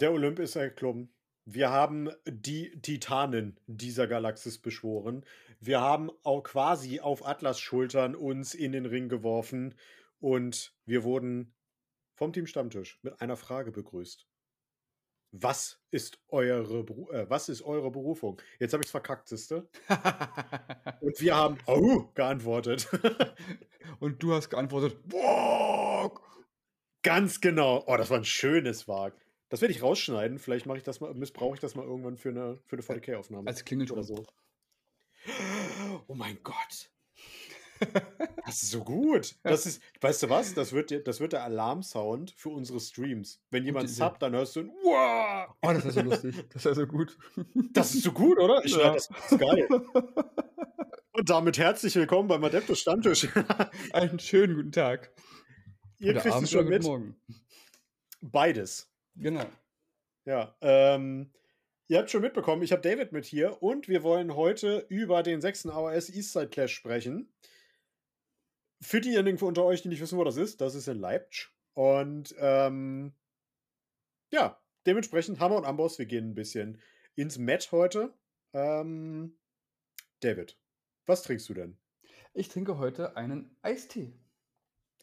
Der Olymp ist erklommen. Wir haben die Titanen dieser Galaxis beschworen. Wir haben auch quasi auf Atlas Schultern uns in den Ring geworfen und wir wurden vom Team Stammtisch mit einer Frage begrüßt. Was ist eure, äh, was ist eure Berufung? Jetzt habe ich es verkackt, siehste. Und wir haben oh, geantwortet. Und du hast geantwortet, Borg! Ganz genau. Oh, das war ein schönes Wag. Das werde ich rausschneiden. Vielleicht mache ich das mal, missbrauche ich das mal irgendwann für eine, für eine VDK-Aufnahme. Als Klingelton. oder so. Oh mein Gott. Das ist so gut. Das ist, weißt du was? Das wird, das wird der Alarmsound für unsere Streams. Wenn jemand subbt, dann hörst du ein Wow! Oh, das ist so lustig. Das ist so gut. Das ist so gut, oder? Ich Ja. das ist geil. Und damit herzlich willkommen beim Adeptus Stammtisch. Einen schönen guten Tag. Ihr Oder kriegt Abend es schon mit. Morgen. Beides. Genau. Ja. Ähm, ihr habt schon mitbekommen, ich habe David mit hier und wir wollen heute über den 6. AOS Eastside Clash sprechen. Für diejenigen unter euch, die nicht wissen, wo das ist, das ist in Leipzig. Und ähm, ja, dementsprechend Hammer und Amboss, wir gehen ein bisschen ins Met heute. Ähm, David, was trinkst du denn? Ich trinke heute einen Eistee.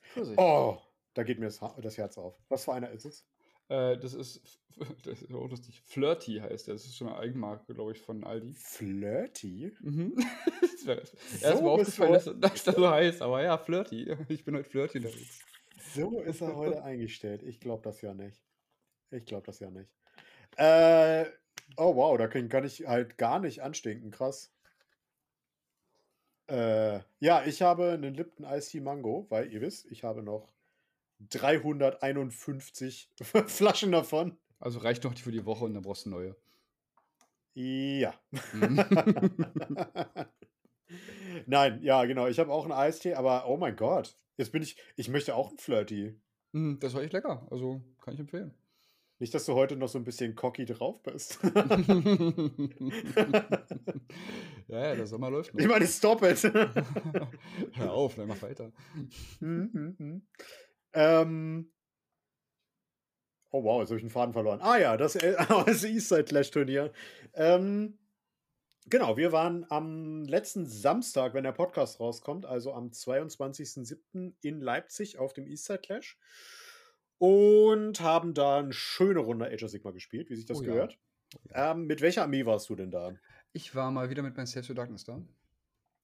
Vorsicht. Oh, da geht mir das Herz auf. Was für einer ist es? Äh, das ist, das ist auch lustig. Flirty heißt der. Das ist so eine Eigenmarke, glaube ich, von Aldi. Flirty? Mhm. Das wär- So Erst mal aufgefallen, dass, dass das so heißt, aber ja, Flirty. Ich bin heute Flirty unterwegs. So ist er heute eingestellt. Ich glaube das ja nicht. Ich glaube das ja nicht. Äh, oh wow, da kann, kann ich halt gar nicht anstinken. Krass. Äh, ja, ich habe einen Lipton Ice Tea Mango, weil ihr wisst, ich habe noch 351 Flaschen davon. Also reicht noch für die Woche und dann brauchst du neue. Ja. Mhm. Nein, ja, genau. Ich habe auch einen Eistee, aber oh mein Gott. Jetzt bin ich, ich möchte auch einen Flirty. Mm, Das war echt lecker. Also kann ich empfehlen. Nicht, dass du heute noch so ein bisschen cocky drauf bist. ja, ja, der Sommer läuft noch. ich meine, stop it. Hör auf, dann mach weiter. Ähm, oh wow, jetzt habe ich einen Faden verloren. Ah ja, das, äh, das Eastside Clash Turnier. Ähm, genau, wir waren am letzten Samstag, wenn der Podcast rauskommt, also am 22.07. in Leipzig auf dem Eastside Clash und haben da eine schöne Runde Age of Sigma gespielt, wie sich das Oh gehört. Ja. Ähm, mit welcher Armee warst du denn da? Ich war mal wieder mit meinem Safe to Darkness da.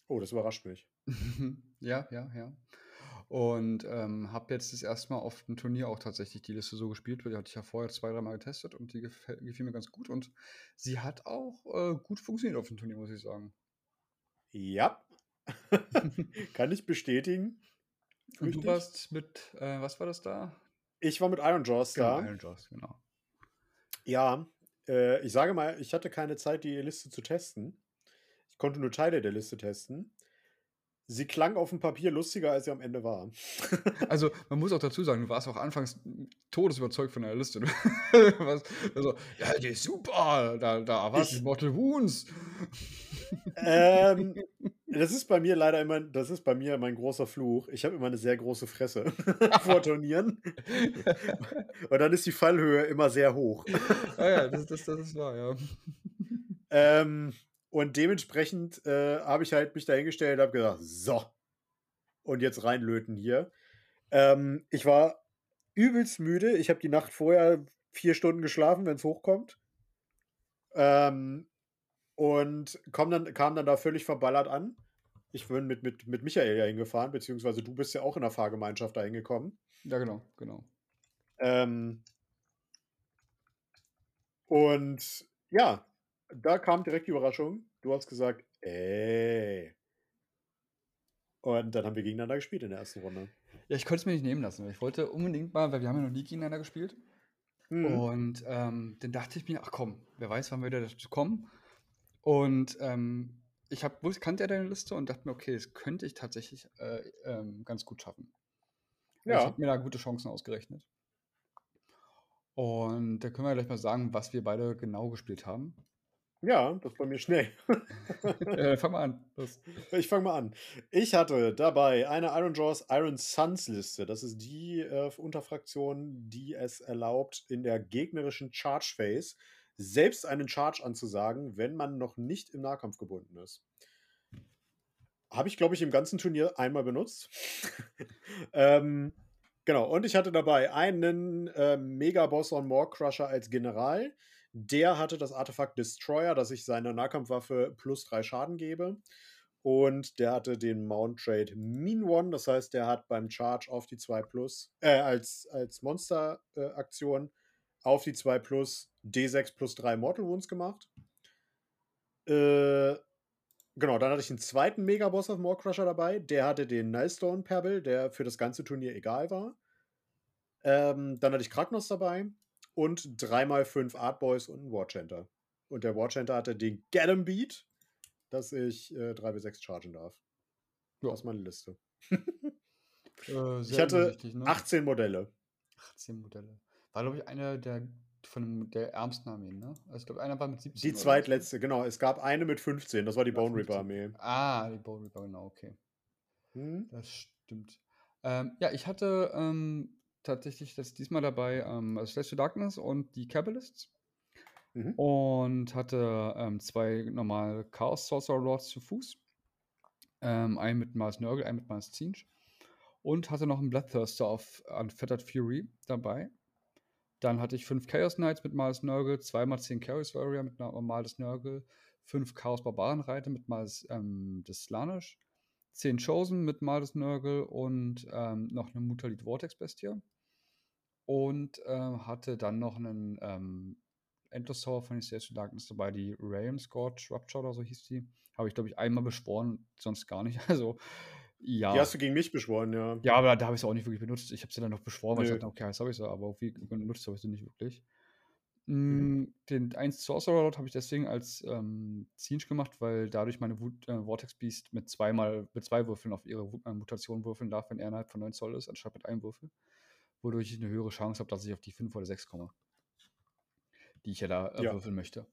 Oh, das überrascht mich. ja, ja, ja. Und ähm, habe jetzt das erste Mal auf dem Turnier auch tatsächlich die Liste so gespielt, weil die hatte ich ja vorher zwei, dreimal getestet und die gefäll, gefiel mir ganz gut. Und sie hat auch äh, gut funktioniert auf dem Turnier, muss ich sagen. Ja. Kann ich bestätigen. Und Richtig. du warst mit, äh, was war das da? Ich war mit Iron Jaws da. Genau, Iron Jaws, genau. Ja, äh, ich sage mal, ich hatte keine Zeit, die Liste zu testen. Ich konnte nur Teile der Liste testen. Sie klang auf dem Papier lustiger, als sie am Ende war. Also, man muss auch dazu sagen, du warst auch anfangs todesüberzeugt von der Liste. Warst also, ja, die ist super, da, da erwarte ich Ich- Mortal Wounds. ähm, das ist bei mir leider immer, das ist bei mir mein großer Fluch. Ich habe immer eine sehr große Fresse vor Turnieren. Und dann ist die Fallhöhe immer sehr hoch. ah ja, das, das, das ist wahr, ja. Ähm, und dementsprechend äh, habe ich halt mich dahingestellt und habe gesagt, so, und jetzt reinlöten hier. Ähm, ich war übelst müde. Ich habe die Nacht vorher vier Stunden geschlafen, wenn es hochkommt. Ähm, und komm dann, kam dann da völlig verballert an. Ich bin mit, mit, mit Michael ja hingefahren, beziehungsweise du bist ja auch in der Fahrgemeinschaft da hingekommen. Ja, genau, genau. Ähm, und ja, da kam direkt die Überraschung. Du hast gesagt, ey. Und dann haben wir gegeneinander gespielt in der ersten Runde. Ja, ich konnte es mir nicht nehmen lassen. Ich wollte unbedingt mal, weil wir haben ja noch nie gegeneinander gespielt. Mhm. Und ähm, dann dachte ich mir, ach komm, wer weiß, wann wir wieder dazu kommen. Und ähm, ich hab, kannte ja deine Liste und dachte mir, okay, das könnte ich tatsächlich äh, ähm, ganz gut schaffen. Also Ich Ja. habe mir da gute Chancen ausgerechnet. Und da können wir gleich mal sagen, was wir beide genau gespielt haben. Ja, das bei mir schnell. Äh, fang mal an. Los. Ich fange mal an. Ich hatte dabei eine Iron Jaws Iron Suns Liste. Das ist die äh, Unterfraktion, die es erlaubt, in der gegnerischen Charge Phase selbst einen Charge anzusagen, wenn man noch nicht im Nahkampf gebunden ist. Habe ich, glaube ich, im ganzen Turnier einmal benutzt. ähm, genau, und ich hatte dabei einen äh, Mega-Boss on More Crusher als General. Der hatte das Artefakt Destroyer, dass ich seiner Nahkampfwaffe plus drei Schaden gebe. Und der hatte den Mount Trade Mean One, das heißt, der hat beim Charge auf die 2 Plus, äh, als, als Monster-Aktion äh, auf die 2 Plus D6 plus 3 Mortal Wounds gemacht. Äh, genau, dann hatte ich einen zweiten Megaboss auf Morecrusher dabei. Der hatte den Nilestone Pebble, der für das ganze Turnier egal war. Ähm, dann hatte ich Kragnos dabei und 3x5 Artboys und einen Warchanter. Und der Warchanter hatte den Get Beat, dass ich äh, 3 bis 6 chargen darf. Ja. Das ist meine Liste. Äh, ich hatte ne? 18 Modelle. 18 Modelle. War, glaube ich, einer der von der ärmsten Armeen, ne? Also ich glaube, einer war mit 17 Die zweitletzte, genau. Es gab eine mit 15, das war die War Bone Reaper 15. Armee. Ah, die Bone Reaper, genau, okay. Hm? Das stimmt. Ähm, ja, ich hatte ähm, tatsächlich das diesmal dabei ähm, also Slash to Darkness und die Kabbalists. Mhm. Und hatte ähm, zwei normale Chaos Sorcerer Lords zu Fuß. Ähm, einen mit Mars Nurgle, einen mit Mars Zinch. Und hatte noch einen Bloodthirster auf Unfettered Fury dabei. Dann hatte ich fünf Chaos Knights mit Mars Nurgle, zweimal zehn Chaos Warrior mit Mals Nurgle, fünf Chaos Barbarenreiter mit Mals ähm, des Slanish, zehn Chosen mit Mals Nurgle und ähm, noch eine Mutalit Vortex Bestie. Und ähm, hatte dann noch einen ähm, Endless Tower von Estates to Darkness dabei, die Realm Scorch Rupture oder so hieß die. Habe ich, glaube ich, einmal beschworen, sonst gar nicht. Also, ja. Die hast du gegen mich beschworen, ja. Ja, aber da habe ich sie auch nicht wirklich benutzt. Ich habe sie dann noch beschworen, weil ich Nö. dachte, okay, jetzt habe ich sie, aber wie benutzt habe ich sie nicht wirklich. Mhm. Den 1 Sorcerer Lord habe ich deswegen als ähm, Zinch gemacht, weil dadurch meine Wut, äh, Vortex Beast mit zweimal, mit zwei Würfeln auf ihre Wut- äh, Mutation würfeln darf, wenn er innerhalb von 9 Zoll ist, anstatt mit einem Würfel. Wodurch ich eine höhere Chance habe, dass ich auf die 5 oder 6 komme. Die ich ja da äh, Ja. würfeln möchte.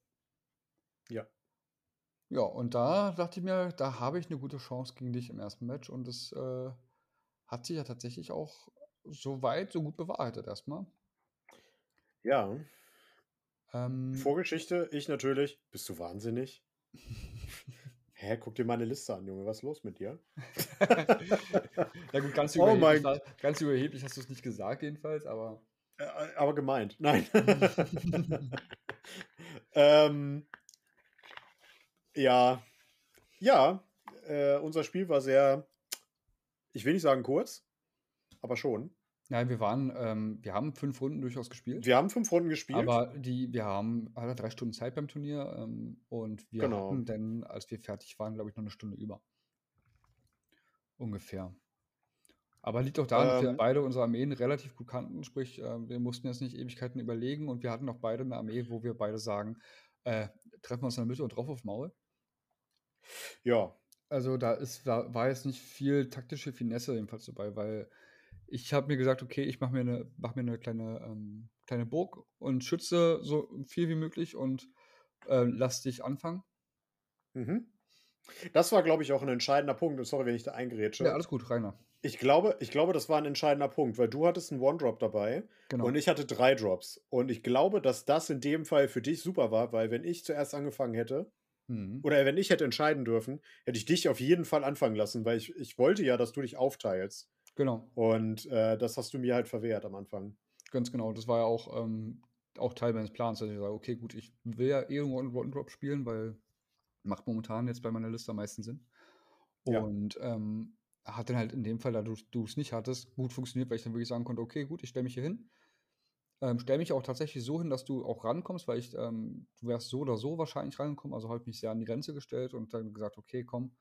Ja. Ja, und da dachte ich mir, da habe ich eine gute Chance gegen dich im ersten Match und es äh, hat sich ja tatsächlich auch so weit, so gut bewahrheitet erstmal. Ja. Ähm, Vorgeschichte, ich natürlich. Bist du wahnsinnig? Hä, guck dir meine Liste an, Junge. Was ist los mit dir? ja gut, ganz Oh überheblich, mein- ganz überheblich hast du es nicht gesagt jedenfalls, aber Äh, aber gemeint. Nein. ähm, ja. Ja. Äh, unser Spiel war sehr, ich will nicht sagen kurz, aber schon. Nein, wir waren, ähm, wir haben fünf Runden durchaus gespielt, Wir haben fünf Runden gespielt. aber die, wir haben alle drei Stunden Zeit beim Turnier ähm, und wir Genau. hatten dann, als wir fertig waren, glaube ich, noch eine Stunde über. Ungefähr. Aber liegt auch daran, dass wir Ähm. beide unsere Armeen relativ gut kannten, sprich, äh, wir mussten jetzt nicht Ewigkeiten überlegen und wir hatten auch beide eine Armee, wo wir beide sagen, äh, treffen wir uns in der Mitte und drauf auf Maul. ja. Also da ist, war, war jetzt nicht viel taktische Finesse jedenfalls dabei, weil ich habe mir gesagt, okay, ich mache mir eine, mach mir eine kleine, ähm, kleine Burg und schütze so viel wie möglich und äh, lass dich anfangen. Mhm. Das war, glaube ich, auch ein entscheidender Punkt. Und sorry, wenn ich da eingrätsche. Ja, alles gut, Rainer. Ich glaube, ich glaube, das war ein entscheidender Punkt, weil du hattest einen One-Drop dabei Genau. und ich hatte drei Drops. Und ich glaube, dass das in dem Fall für dich super war, weil wenn ich zuerst angefangen hätte, Mhm. oder wenn ich hätte entscheiden dürfen, hätte ich dich auf jeden Fall anfangen lassen, weil ich, ich wollte ja, dass du dich aufteilst. Genau, Und äh, das hast du mir halt verwehrt am Anfang. ganz genau. Das war ja auch, ähm, auch Teil meines Plans, dass ich sage, okay, gut, ich will ja eh irgendwo einen One-Drop spielen, weil macht momentan jetzt bei meiner Liste am meisten Sinn. Ja. Und ähm, hat dann halt in dem Fall, da du du es nicht hattest, gut funktioniert, weil ich dann wirklich sagen konnte, okay, gut, ich stelle mich hier hin. Ähm, stelle mich auch tatsächlich so hin, dass du auch rankommst, weil ich, ähm, du wärst so oder so wahrscheinlich rangekommen. Also habe ich mich sehr an die Grenze gestellt und dann gesagt, okay, komm,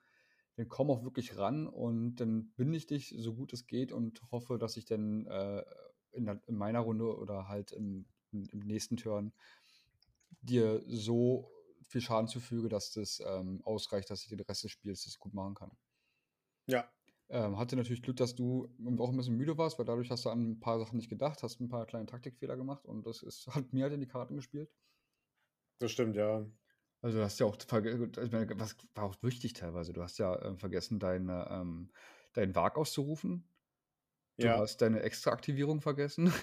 dann komm auch wirklich ran und dann binde ich dich so gut es geht und hoffe, dass ich dann äh, in, der, in meiner Runde oder halt im, im nächsten Turn dir so viel Schaden zufüge, dass das ähm, ausreicht, dass ich den Rest des Spiels das gut machen kann. Ja. Ähm, hatte natürlich Glück, dass du auch ein bisschen müde warst, weil dadurch hast du an ein paar Sachen nicht gedacht, hast ein paar kleine Taktikfehler gemacht und das ist, hat mir halt in die Karten gespielt. Das stimmt, ja. Also, du hast ja auch ich meine, was war auch wichtig teilweise. Du hast ja, ähm, vergessen, deine, ähm deinen Wag auszurufen. Du Ja. hast deine Extraaktivierung vergessen.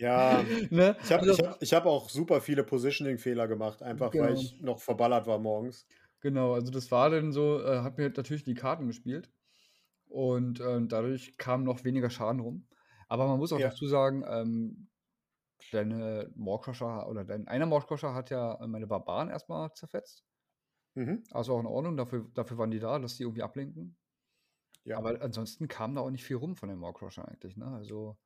Ja, Ne? ich habe Also habe ich habe auch super viele Positioning-Fehler gemacht, einfach weil Genau. ich noch verballert war morgens. Genau, also das war dann so äh, habe mir natürlich die Karten gespielt und, ähm, dadurch kam noch weniger Schaden rum. Aber man muss auch Ja. dazu sagen, ähm, deine Maw-Crusher oder dein einer Maw-Crusher hat ja, äh, meine Barbaren erst mal zerfetzt. Mhm. Also auch in Ordnung, dafür dafür waren die da, dass die irgendwie ablenken. Ja. Aber ansonsten kam da auch nicht viel rum von den Maw-Crushern eigentlich, ne? Also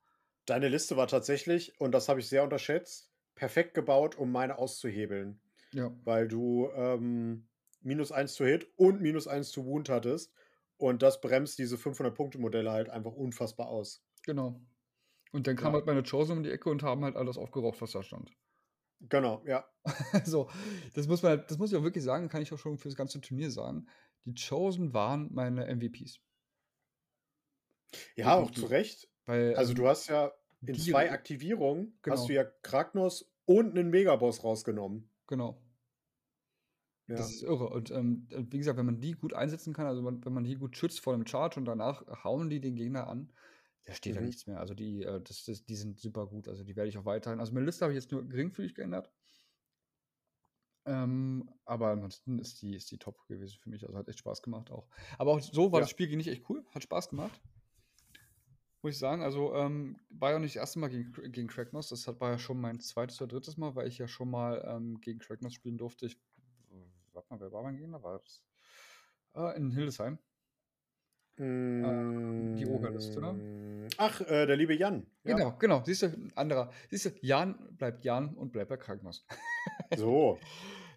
Deine Liste war tatsächlich, und das habe ich sehr unterschätzt, perfekt gebaut, um meine auszuhebeln. Ja. Weil du, ähm, -1 to Hit und -1 to Wound hattest und das bremst diese 500-Punkte-Modelle halt einfach unfassbar aus. Genau. Und dann kam Ja. halt meine Chosen um die Ecke und haben halt alles aufgeraucht, was da stand. Genau, ja. So, das muss man das muss ich auch wirklich sagen, kann ich auch schon fürs ganze Turnier sagen. Die Chosen waren meine MVPs. Ja, auch zu Recht. Weil, Also, ähm, du hast ja in 2 Aktivierungen hast Genau. du ja Kragnos und 'nen Megaboss rausgenommen. Genau. Ja. Das ist irre. Und, ähm, äh, wie gesagt, wenn man die gut einsetzen kann, also wenn wenn man die gut schützt vor dem Charge und danach hauen die den Gegner an, da steht da Mhm. nichts mehr. Also die, äh, das das die sind super gut. Also die werde ich auch weiterhin also meine Liste habe ich jetzt nur geringfügig geändert. Ähm, aber ansonsten ist die ist die top gewesen für mich. Also hat echt Spaß gemacht auch. Aber auch so war Ja. das Spiel dich echt cool, hat Spaß gemacht. Muss ich sagen. Also, ähm, war ja nicht das erste Mal gegen gegen Kragnos. Das hat war ja schon mein 2. oder 3. Mal, weil ich ja schon mal, ähm, gegen Kragnos spielen durfte. Ich warte mal, wer war mein Gegner? War das äh, in Hildesheim. Ähm, die Orga-Liste, ne? Ach, äh, der liebe Jan. Ja. Genau, genau. Siehst du, 'n anderer. Siehst du, Jan bleibt Jan und bleibt bei Kragnos. So.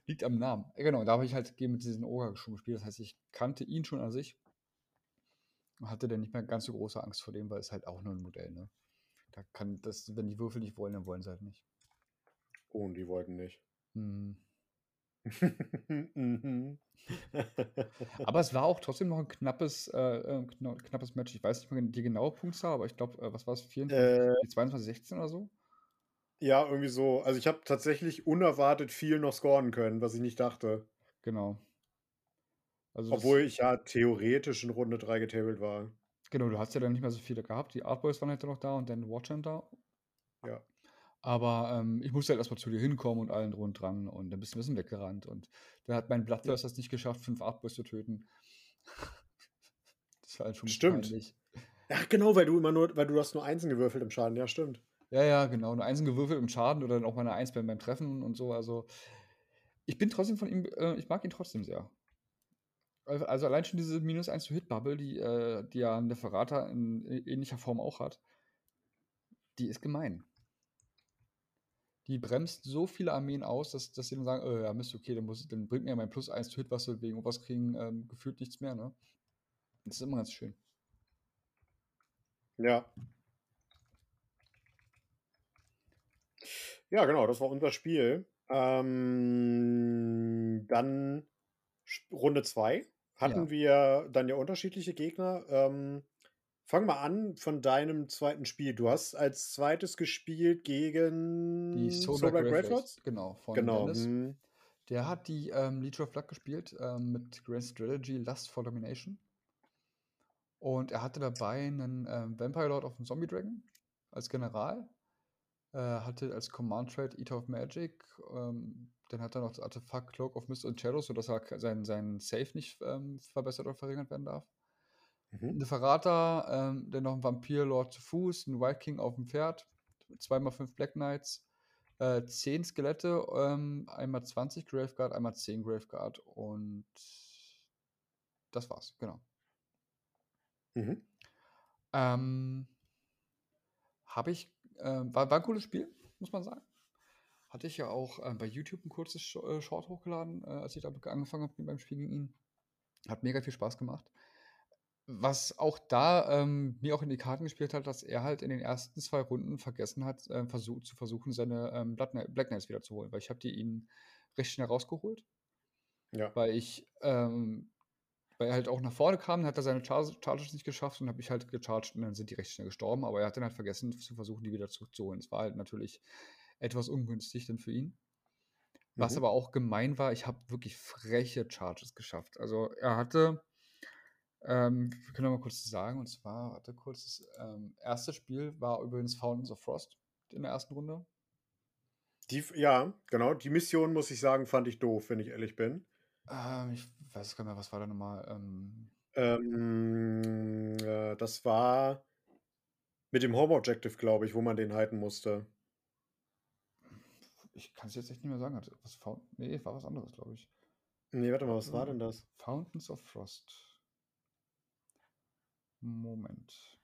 Liegt am Namen. Äh, genau, da habe ich halt mit diesen Ogre schon gespielt. Das heißt, ich kannte ihn schon an sich. Und hatte dann nicht mehr ganz so große Angst vor dem, weil es halt auch nur 'n Modell, ne? Da kann das wenn die Würfel nicht wollen, dann wollen sie halt nicht. Oh, und die wollten nicht. Mhm. Mhm. Aber es war auch trotzdem noch 'n knappes äh, äh, kna knappes Match. Ich weiß nicht mehr die genaue Punktzahl, aber ich glaube, äh, was war's? 24, Äh 22, 16 oder so? Ja, irgendwie so. Also, ich habe tatsächlich unerwartet viel noch scoren können, was ich nicht dachte. Genau. Also, Obwohl ich ja theoretisch in Runde 3 getabled war. Genau, du hast ja dann nicht mehr so viele gehabt. Die Artboys waren halt noch da und dann Watchern da. Ja. Aber, ähm, ich musste halt erst mal zu dir hinkommen und allen drum und dran und dann bist du 'n bisschen weggerannt und dann hat mein Ja. Bloodthirster es nicht geschafft, 5 Artboys zu töten. Das war halt schon Stimmt. peinlich. Ach genau, weil du immer nur weil du hast nur Einsen gewürfelt im Schaden. Ja, stimmt. Ja, ja, genau. Nur Einsen gewürfelt im Schaden oder dann auch mal 'ne 1 beim beim Treffen und so. Also, ich bin trotzdem von ihm äh, ich mag ihn trotzdem sehr. Al also, allein schon diese -1 to Hit Bubble, die äh, die ja 'n Neferata in ähnlicher Form auch hat die ist gemein. Die bremst so viele Armeen aus, dass dass sie dann sagen: „Oh ja, Mist, okay, dann muss dann bringt mir mein +1 to Hit, was wir wegen irgendwas kriegen, ähm, gefühlt nichts mehr“, ne? Das ist immer ganz schön. Ja. Ja, genau, das war unser Spiel. Ähm, dann Runde 2 hatten Ja. wir dann ja unterschiedliche Gegner. Ähm, fang mal an von deinem 2. Spiel. Du hast als 2. gespielt Die gegen Soulblight Soulblight Gravelords, Gravelords? genau, von Genau, Dennis. mhm. Der hat die, ähm, Leech of Luck gespielt, ähm, mit Grand Strategy Lust for Domination. Und er hatte dabei 'nen, ähm, Vampire Lord of 'n Zombie Dragon als General. Äh, hatte als Command Trait Eater of Magic. Ähm, dann hat er noch das Artefakt Cloak of Mist and Shadows, sodass er sein sein Save nicht, ähm, verbessert oder verringert werden darf. Mhm. Neferata, ähm, dann noch 'n Vampir Lord zu Fuß, 'n Wild King auf'm Pferd, 2 mal 5 Black Knights, äh, 10 Skelette, ähm, einmal 20 Graveguard, einmal 10 Graveguard und das war's, genau. Mhm. Ähm habe ich ähm, war war 'n cooles Spiel, muss man sagen. Hatte ich ja auch, ähm, bei YouTube 'n kurzes äh, Short hochgeladen, äh, als ich damit angefangen habe beim Spiel gegen ihn. Hat mega viel Spaß gemacht. Was auch da, ähm, mir auch in die Karten gespielt hat, dass er halt in den ersten 2 Runden vergessen hat, ähm, versuch zu versuchen, seine, ähm, Black Knights wiederzuholen, weil ich habe die ihn recht schnell rausgeholt. Ja. Weil ich, ähm weil er halt auch nach vorne kam, dann hat er seine Charge Charges nicht geschafft und habe ich halt gecharged und dann sind die recht schnell gestorben, aber er hat dann halt vergessen zu versuchen, die wieder zurückzuholen. Es war halt natürlich etwas ungünstig dann für ihn. Was Mhm. aber auch gemein war, ich habe wirklich freche Charges geschafft. Also er hatte, ähm, wir können mal kurz sagen, und zwar, warte kurz, das ähm, erste Spiel war übrigens Fountains of Frost in der ersten Runde. Die, ja, genau. Die Mission, muss ich sagen, fand ich doof, wenn ich ehrlich bin. Ähm, ich weiß gar nicht mehr, was war da nochmal? Ähm, Ähm, äh, das war mit dem Home Objective, glaube ich, wo man den halten musste. ich kann es jetzt echt nicht mehr sagen. Was nee, war was anderes, glaube ich. Nee, warte mal, was war denn das? Fountains of Frost. Moment.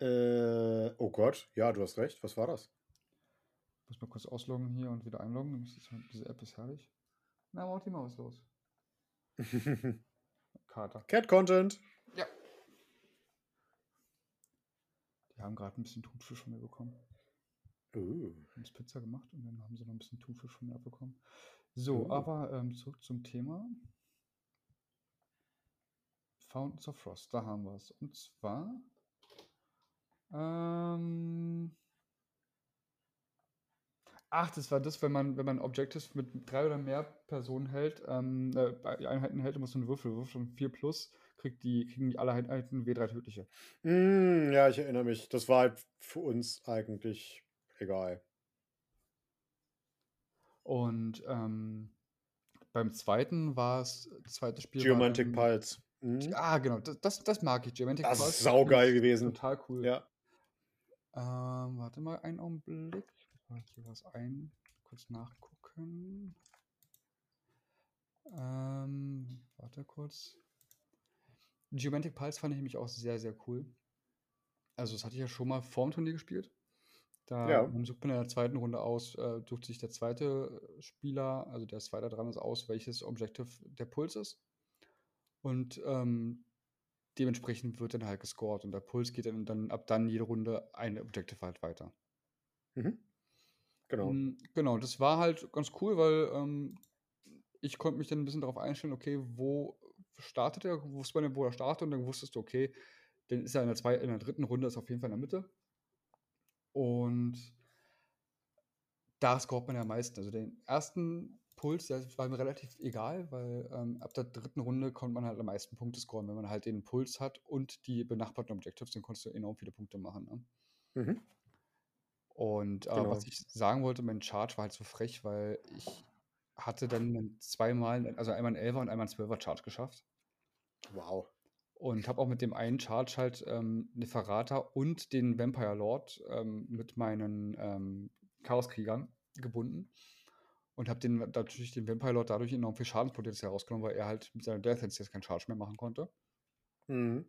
Äh, oh Gott, ja, du hast recht. Was war das? Muss mal kurz ausloggen hier und wieder einloggen. Ist, diese App ist herrlich. Na, mal was ist los? Kater. Cat Content. Ja. Die haben gerade ein bisschen Thunfisch von mir bekommen. Uh. haben Pizza gemacht und dann haben sie noch ein bisschen Thunfisch von mir abbekommen. So, Oh. aber ähm, zurück zum Thema. Fountains of Frost, da haben wir es. Und zwar. Ähm, ach, das war das, wenn man, wenn man Objectives mit drei oder mehr Personen hält, ähm, äh, Einheiten hält, muss man einen Würfel würfeln. 4 plus kriegt die, kriegen die alle Einheiten W3 tödliche. Mm, ja, ich erinnere mich. Das war halt für uns eigentlich egal. Und ähm, beim zweiten war es, das zweite Spiel Geomantic Pulse. Mhm. Ah, genau, das, das, das mag ich. Geomantic Das Pulse ist saugeil gewesen. Total cool. Ja. Ähm, warte mal einen Augenblick. Ich hier was ein. Kurz nachgucken. Ähm, warte kurz. Geomantic Pulse fand ich nämlich auch sehr, sehr cool. Also, das hatte ich ja schon mal vorm Turnier gespielt. Da Ja. sucht man in der zweiten Runde aus, äh, sucht sich der zweite Spieler, also der ist weiter dran ist, aus, welches Objective der Puls ist. Und ähm, dementsprechend wird dann halt gescored. Und der Puls geht dann, dann ab dann jede Runde ein Objective halt weiter. Mhm. Genau. Mm, Genau, das war halt ganz cool, weil ähm, ich konnte mich dann ein bisschen darauf einstellen, okay, wo startet er, wusste man denn, wo er startet und dann wusstest du, okay, dann ist er in der, zwei, in der dritten Runde, ist auf jeden Fall in der Mitte. Und da scoret man ja am meisten. Also den ersten Puls, der war mir relativ egal, weil ähm, ab der dritten Runde konnte man halt am meisten Punkte scoren. Wenn man halt den Puls hat und die benachbarten Objectives, dann konntest du enorm viele Punkte machen. Ne? Mhm. Und äh, Genau. was ich sagen wollte, mein Charge war halt so frech, weil ich hatte dann zweimal, also einmal einen 11er und einmal einen 12er Charge geschafft. Wow. Und habe auch mit dem einen Charge halt ähm, eine Verrata und den Vampire Lord ähm, mit meinen ähm, Chaoskriegern gebunden. Und habe den natürlich den Vampire Lord dadurch enorm viel Schadenspotenzial rausgenommen, weil er halt mit seiner Death Sense jetzt keinen Charge mehr machen konnte. Mhm.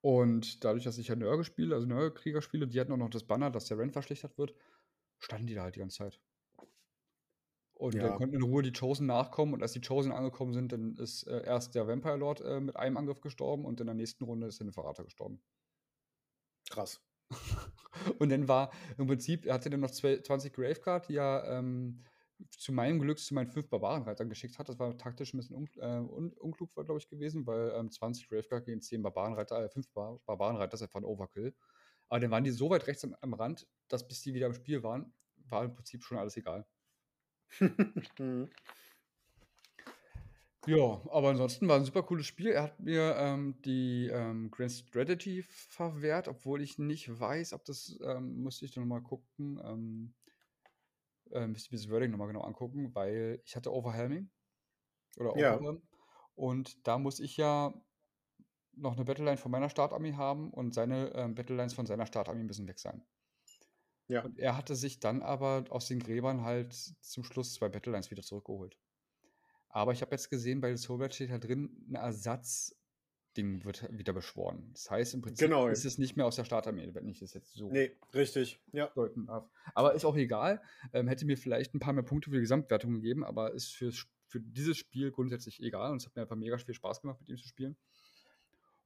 Und dadurch, dass ich ja Nörge spiele, also Nörge-Krieger spiele, die hatten auch noch das Banner, dass der Rent verschlechtert wird, standen die da halt die ganze Zeit. Und Ja. dann konnten in Ruhe die Chosen nachkommen und als die Chosen angekommen sind, dann ist äh, erst der Vampire Lord äh, mit einem Angriff gestorben und in der nächsten Runde ist der Verrater gestorben. Krass. Und dann war im Prinzip, er hatte dann noch zwei- 20 Graveguard, die er ähm, zu meinem Glück zu meinen fünf Barbarenreitern geschickt hat. Das war taktisch ein bisschen un äh, un unklug, glaube ich, gewesen, weil ähm, 20 Graveguard gegen 10 Barbarenreiter, äh, 5 Bar Barbarenreiter ist einfach ein Overkill. Aber dann waren die so weit rechts am, am Rand, dass bis die wieder im Spiel waren, war im Prinzip schon alles egal. Ja, aber ansonsten war ein super cooles Spiel. Er hat mir ähm, die ähm, Grand Strategy verwehrt, obwohl ich nicht weiß, ob das, ähm, müsste ich dann nochmal gucken, ähm, äh, müsste ich mir das Wording nochmal genau angucken, weil ich hatte Overwhelming oder Ja. Overwhelm und da muss ich ja noch eine Battleline von meiner Startarmee haben und seine ähm, Battlelines von seiner Startarmee müssen weg sein. Ja. Und er hatte sich dann aber aus den Gräbern halt zum Schluss zwei Battlelines wieder zurückgeholt. Aber ich habe jetzt gesehen, bei Soulblood steht halt drin, ein Ersatzding wird wieder beschworen. Das heißt, im Prinzip Genau. ist es nicht mehr aus der Startarmee, wenn ich das jetzt so Nee, richtig. Ja. deuten darf. Aber ist auch egal. Ähm, hätte mir vielleicht ein paar mehr Punkte für die Gesamtwertung gegeben, aber ist für, für dieses Spiel grundsätzlich egal. Und es hat mir einfach mega viel Spaß gemacht, mit ihm zu spielen.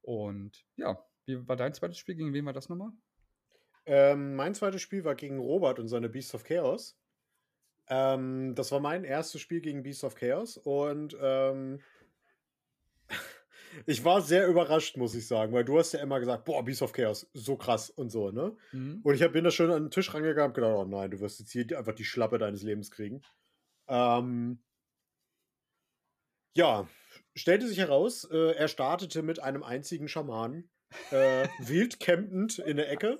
Und ja, wie war dein zweites Spiel? Gegen wen war das nochmal? Ähm, mein zweites Spiel war gegen Robert und seine Beast of Chaos. Ähm, das war mein erstes Spiel gegen Beast of Chaos und ähm, ich war sehr überrascht, muss ich sagen, weil du hast ja immer gesagt, boah, Beast of Chaos, so krass und so, ne? Mhm. Und ich hab, bin da schon an den Tisch rangegangen und gedacht, oh nein, du wirst jetzt hier einfach die Schlappe deines Lebens kriegen. Ähm, ja, stellte sich heraus, äh, er startete mit einem einzigen Schamanen, äh, wild campend in der Ecke.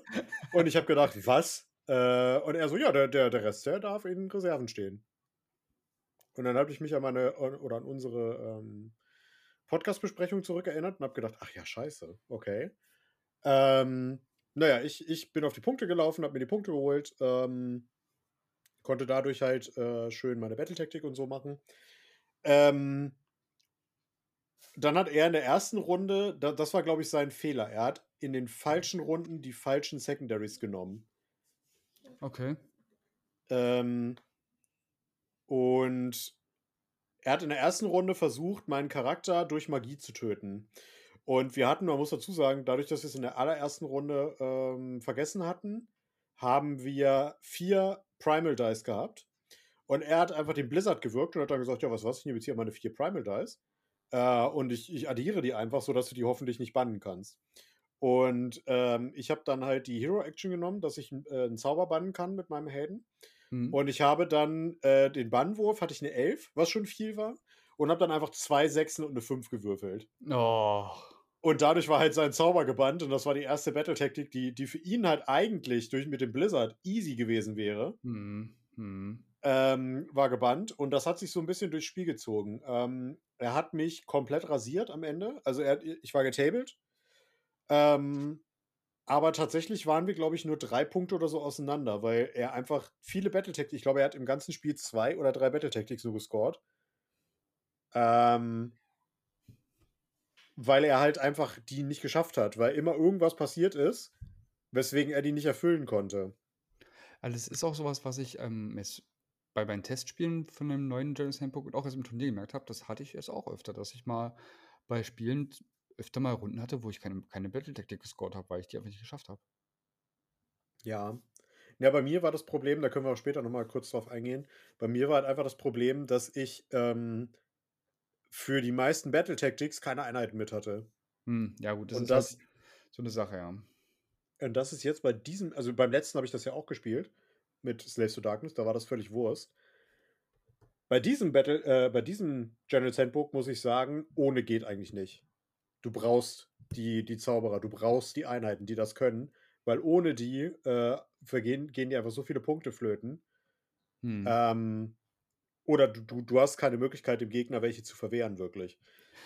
Und ich habe gedacht, was? Äh, und er so, ja, der, der, der Rest, der darf in Reserven stehen. Und dann habe ich mich an meine oder an unsere ähm, Podcast-Besprechung zurückerinnert und habe gedacht, ach ja, scheiße, okay. Ähm, naja, ich, ich bin auf die Punkte gelaufen, habe mir die Punkte geholt, ähm, konnte dadurch halt äh, schön meine Battle-Taktik und so machen. Ähm, dann hat er in der ersten Runde, da, das war glaube ich sein Fehler, er hat in den falschen Runden die falschen Secondaries genommen. Okay. Ähm, und er hat in der ersten Runde versucht, meinen Charakter durch Magie zu töten. Und wir hatten, man muss dazu sagen, dadurch, dass wir es in der allerersten Runde ähm, vergessen hatten, haben wir vier Primal Dice gehabt. Und er hat einfach den Blizzard gewirkt und hat dann gesagt: Ja, was was, ich nehme jetzt hier meine vier Primal Dice. Äh, und ich, ich addiere die einfach, sodass du die hoffentlich nicht bannen kannst. Und ähm, ich habe dann halt die Hero Action genommen, dass ich äh, einen Zauber bannen kann mit meinem Helden. Mhm. Und ich habe dann äh, den Bannwurf, hatte ich eine 11, was schon viel war. Und habe dann einfach zwei Sechsen und eine 5 gewürfelt. Oh. Und dadurch war halt sein Zauber gebannt. Und das war die erste Battle-Taktik, die, die für ihn halt eigentlich durch, mit dem Blizzard easy gewesen wäre. Mhm. Mhm. Ähm, war gebannt. Und das hat sich so ein bisschen durchs Spiel gezogen. Ähm, er hat mich komplett rasiert am Ende. Also er, ich war getabled. Ähm, aber tatsächlich waren wir, glaube ich, nur drei Punkte oder so auseinander, weil er einfach viele Battle Tactics, ich glaube, er hat im ganzen Spiel zwei oder drei Battle Tactics so gescored. Ähm, weil er halt einfach die nicht geschafft hat, weil immer irgendwas passiert ist, weswegen er die nicht erfüllen konnte. Also es ist auch sowas, was ich ähm, jetzt bei meinen Testspielen von dem neuen Genesis Handbook und auch jetzt im Turnier gemerkt habe, das hatte ich jetzt auch öfter, dass ich mal bei Spielen öfter mal Runden hatte, wo ich keine, keine Battle-Taktik gescored habe, weil ich die einfach nicht geschafft habe. Ja. Ja, bei mir war das Problem, da können wir auch später nochmal kurz drauf eingehen. Bei mir war halt einfach das Problem, dass ich ähm, für die meisten Battle Tactics keine Einheiten mit hatte. Hm, ja, gut, das und ist das, halt so eine Sache, ja. Und das ist jetzt bei diesem, also beim letzten habe ich das ja auch gespielt mit Slaves to Darkness, da war das völlig Wurst. Bei diesem Battle, äh, bei diesem General Handbook muss ich sagen, ohne geht eigentlich nicht. Du brauchst die, die Zauberer, du brauchst die Einheiten, die das können, weil ohne die äh, vergehen, gehen dir einfach so viele Punkte flöten. Hm. Ähm, oder du, du, du hast keine Möglichkeit, dem Gegner welche zu verwehren, wirklich.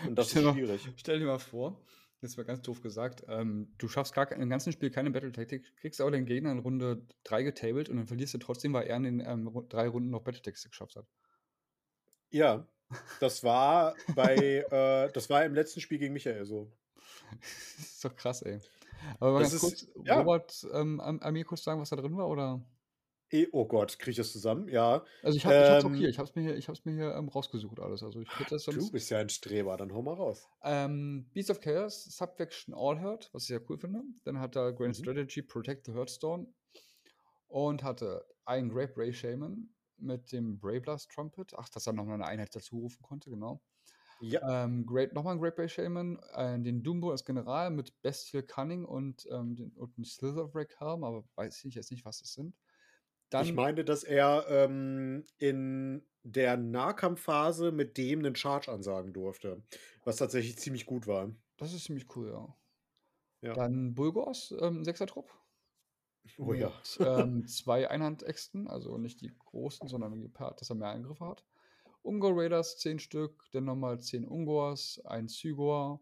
Und das stell ist schwierig. Mal, stell dir mal vor, das war ganz doof gesagt, ähm, du schaffst gar im ganzen Spiel keine Battle-Taktik, kriegst aber den Gegner in Runde 3 getabled und dann verlierst du trotzdem, weil er in den ähm, drei Runden noch Battle-Taktik geschafft hat. Ja, das war bei, äh, das war im letzten Spiel gegen Michael so. das ist doch krass, ey. Aber mal ganz ist, kurz, ja. Robert, ähm, an mir kurz sagen, was da drin war, oder? E oh Gott, kriege ich das zusammen? Ja. Also ich habe es ähm, auch hier, ich habe es mir hier, ich hab's mir hier ähm, rausgesucht alles. Also ich das sonst, du bist ja ein Streber, dann hau mal raus. Ähm, Beast of Chaos, Subfaction All Hurt, was ich sehr cool finde. Dann hat er Grand mhm. Strategy Protect the Heartstone und hatte einen Grape Ray Shaman mit dem Bray Blast Trumpet. Ach, dass er nochmal eine Einheit dazu rufen konnte, genau. Ja. Ähm, Great, nochmal ein Great Ray Shaman, äh, den Dumbo als General mit Bestial Cunning und, ähm, den, und einen Slitherwreck haben, aber weiß ich jetzt nicht, was das sind. Dann, ich meine, dass er ähm, in der Nahkampfphase mit dem einen Charge ansagen durfte, was tatsächlich ziemlich gut war. Das ist ziemlich cool, ja. ja. Dann Bulgors, ähm, Sechser-Trupp. Oh ja. Mit, ähm, zwei Einhandäxten, also nicht die großen, sondern gepaart, dass er mehr Angriffe hat. Ungor Raiders 10 Stück, dann nochmal 10 Ungors, ein Zygor,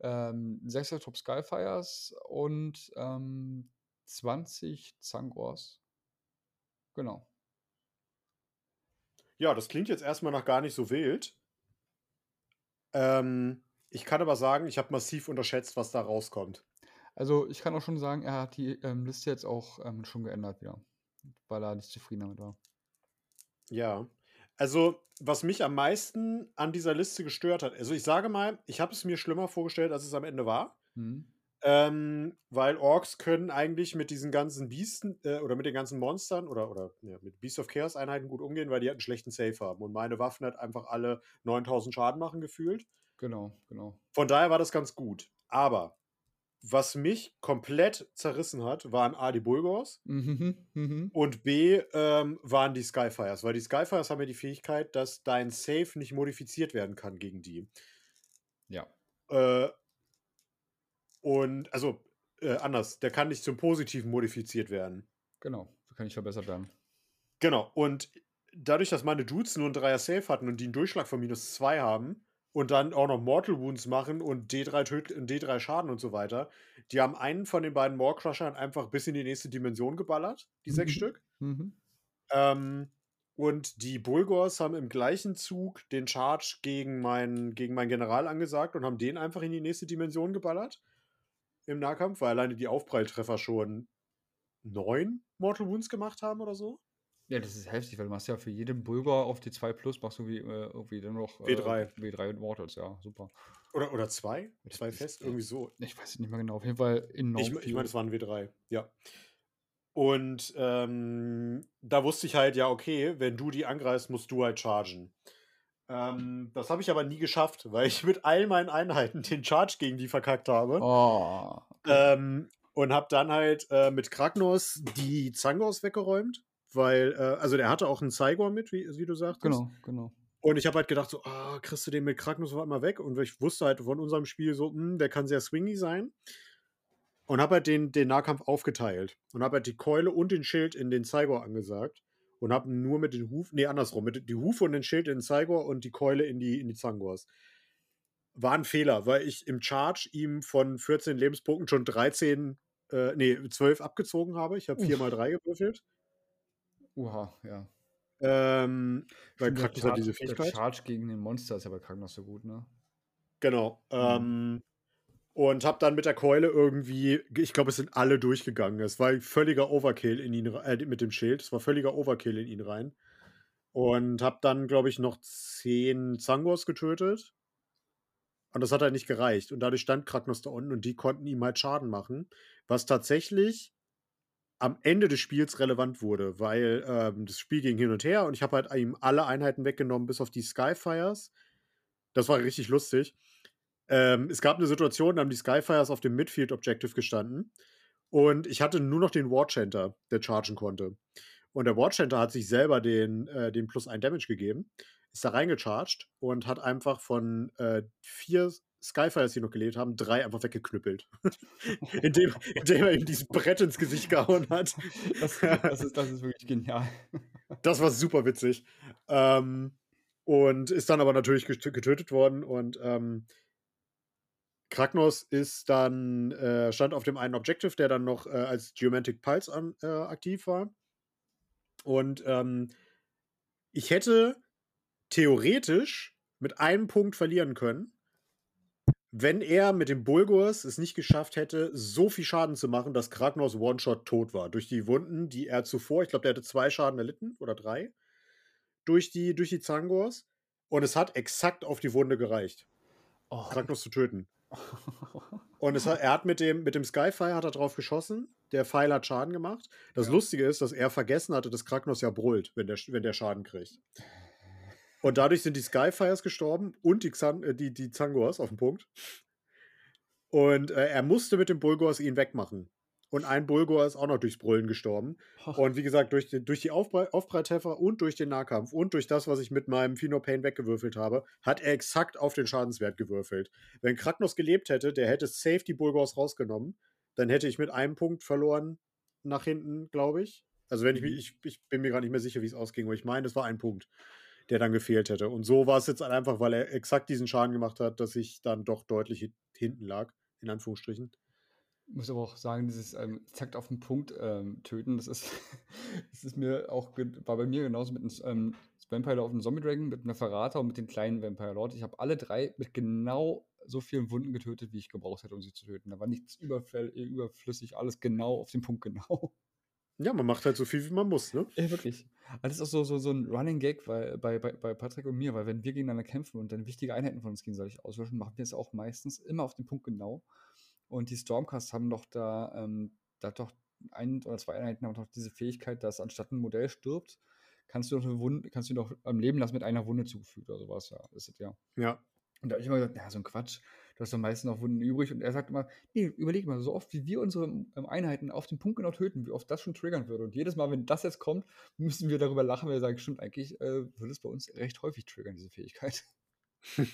ähm, 6 Top Skyfires und ähm, 20 Zangors. Genau. Ja, das klingt jetzt erstmal noch gar nicht so wild. Ähm, ich kann aber sagen, ich habe massiv unterschätzt, was da rauskommt. Also ich kann auch schon sagen, er hat die ähm, Liste jetzt auch ähm, schon geändert wieder, weil er nicht zufrieden damit war. Ja, also was mich am meisten an dieser Liste gestört hat, also ich sage mal, ich habe es mir schlimmer vorgestellt, als es am Ende war. Mhm. Ähm, weil Orks können eigentlich mit diesen ganzen Biesten äh, oder mit den ganzen Monstern oder, oder ja, mit Beast of Chaos Einheiten gut umgehen, weil die halt einen schlechten Safe haben. Und meine Waffen halt einfach alle 9000 Schaden machen gefühlt. Genau, genau. Von daher war das ganz gut. Aber was mich komplett zerrissen hat, waren A, die Bulgors Mhm, mhm. und B, ähm, waren die Skyfires. Weil die Skyfires haben ja die Fähigkeit, dass dein Save nicht modifiziert werden kann gegen die. Ja. Äh, und, also, äh, anders, der kann nicht zum Positiven modifiziert werden. Genau, so kann ich verbessert werden. Genau, und dadurch, dass meine Dudes nur ein Dreier Save hatten und die einen Durchschlag von minus 2 haben und dann auch noch Mortal Wounds machen und D3, Töt D3 Schaden und so weiter, die haben einen von den beiden Maw-Crushern einfach bis in die nächste Dimension geballert, die sechs Mhm. Stück. Mhm. Ähm, und die Bulgors haben im gleichen Zug den Charge gegen meinen, gegen meinen General angesagt und haben den einfach in die nächste Dimension geballert im Nahkampf, weil alleine die Aufpralltreffer schon neun Mortal Wounds gemacht haben oder so. Ja, das ist heftig, weil du machst ja für jeden Bulgar auf die 2 Plus machst du wie, äh, irgendwie dann noch äh, W3. W3 Mortals, ja, super. Oder, oder zwei? Zwei Ich- fest? Irgendwie so. Ich weiß es nicht mehr genau, auf jeden Fall enorm Ich, ich meine, es waren W3, ja. Und ähm, da wusste ich halt, ja, okay, wenn du die angreifst, musst du halt chargen. Ähm, das habe ich aber nie geschafft, weil ich mit all meinen Einheiten den Charge gegen die verkackt habe. Oh. Ähm, und habe dann halt äh, mit Kragnos die Zangos weggeräumt, weil, äh, also der hatte auch einen Cygor mit, wie, wie du sagtest. Genau, genau. Und ich habe halt gedacht, so, ah, kriegst du den mit Kragnos auf einmal weg? Und ich wusste halt von unserem Spiel so, hm, der kann sehr swingy sein. Und habe halt den, den Nahkampf aufgeteilt. Und habe halt die Keule und den Schild in den Cygor angesagt. Und habe nur mit den Hufen, nee, andersrum, mit die Hufe und den Schild in den Cygor und die Keule in die, in die Zangors. War ein Fehler, weil ich im Charge ihm von 14 Lebenspunkten schon 13, äh, nee, 12 abgezogen habe. Ich habe Uff. 4 mal 3 gewürfelt. Uha, ja. Ähm, weil der Kragnos hat diese Der Fähigkeit. Charge gegen den Monster ist ja bei Kragnos so gut, ne? Genau. Ähm, und habe dann mit der Keule irgendwie, ich glaube, es sind alle durchgegangen. Es war völliger Overkill in ihn, äh, mit dem Schild. Es war völliger Overkill in ihn rein. Und habe dann, glaube ich, noch zehn Zangos getötet. Und das hat halt nicht gereicht. Und dadurch stand Kragnos da unten und die konnten ihm halt Schaden machen. Was tatsächlich am Ende des Spiels relevant wurde, weil ähm, das Spiel ging hin und her und ich habe halt ihm alle Einheiten weggenommen, bis auf die Skyfires. Das war richtig lustig. Ähm, es gab eine Situation, da haben die Skyfires auf dem Midfield Objective gestanden und ich hatte nur noch den Warchanter, der chargen konnte. Und der Warchanter hat sich selber den, äh, den plus ein Damage gegeben, ist da reingecharged und hat einfach von äh, vier Skyfires, die noch gelebt haben, drei einfach weggeknüppelt. indem, indem er ihm dieses Brett ins Gesicht gehauen hat. Das, das, ist, das ist wirklich genial. Das war super witzig. Ähm, und ist dann aber natürlich getö- getötet worden. Und ähm, Kragnos ist dann, äh, stand auf dem einen Objective, der dann noch äh, als Geomantic Pulse an, äh, aktiv war. Und ähm, ich hätte theoretisch mit einem Punkt verlieren können, wenn er mit dem Bulgurs es nicht geschafft hätte, so viel Schaden zu machen, dass Kragnos One-Shot tot war. Durch die Wunden, die er zuvor, ich glaube, der hatte zwei Schaden erlitten oder drei, durch die, durch die Zangors. Und es hat exakt auf die Wunde gereicht, Oh. Kragnos zu töten. Und es hat, er hat mit dem, mit dem Skyfire hat er drauf geschossen. Der Pfeil hat Schaden gemacht. Das Ja. Lustige ist, dass er vergessen hatte, dass Kragnos ja brüllt, wenn der, wenn der Schaden kriegt. Und dadurch sind die Skyfires gestorben und die, Xan äh, die, die Zangors auf den Punkt. Und äh, er musste mit dem Bulgors ihn wegmachen. Und ein Bulgor ist auch noch durchs Brüllen gestorben. Und wie gesagt, durch, die- durch die Aufbre und durch den Nahkampf und durch das, was ich mit meinem Fino Pain weggewürfelt habe, hat er exakt auf den Schadenswert gewürfelt. Wenn Kragnos gelebt hätte, der hätte safe die Bulgors rausgenommen, dann hätte ich mit einem Punkt verloren nach hinten, glaube ich. Also wenn ich mich, ich, ich bin mir gar nicht mehr sicher, wie es ausging, aber ich meine, es war ein Punkt, der dann gefehlt hätte. Und so war es jetzt einfach, weil er exakt diesen Schaden gemacht hat, dass ich dann doch deutlich hin- hinten lag, in Anführungsstrichen. Ich muss aber auch sagen, dieses ähm, exakt auf den Punkt ähm, töten, das ist, das ist mir auch, war bei mir genauso mit einem ähm, Vampire Lord und Zombie Dragon, mit einer Verrater und mit den kleinen Vampire Lord. Ich habe alle drei mit genau so vielen Wunden getötet, wie ich gebraucht hätte, um sie zu töten. Da war nichts überfäll- überflüssig, alles genau auf den Punkt genau. Ja, man macht halt so viel, wie man muss, ne? Ja, wirklich. Das ist auch so, so, so ein Running Gag weil, bei, bei, bei Patrick und mir, weil wenn wir gegeneinander kämpfen und dann wichtige Einheiten von uns gegenseitig auslöschen, machen wir es auch meistens immer auf den Punkt genau. Und die Stormcasts haben doch da, ähm, da hat doch ein oder zwei Einheiten haben doch diese Fähigkeit, dass anstatt ein Modell stirbt, kannst du noch eine Wunde, kannst du noch am Leben lassen mit einer Wunde zugefügt oder sowas, ja. Das ist ja. Ja. Und da habe ich immer gesagt, ja, so ein Quatsch. Du hast am meisten noch Wunden übrig und er sagt immer, nee, überleg mal, so oft wie wir unsere ähm, Einheiten auf den Punkt genau töten, wie oft das schon triggern würde. Und jedes Mal, wenn das jetzt kommt, müssen wir darüber lachen, weil wir sagen, stimmt, eigentlich äh, würde es bei uns recht häufig triggern, diese Fähigkeit. nee,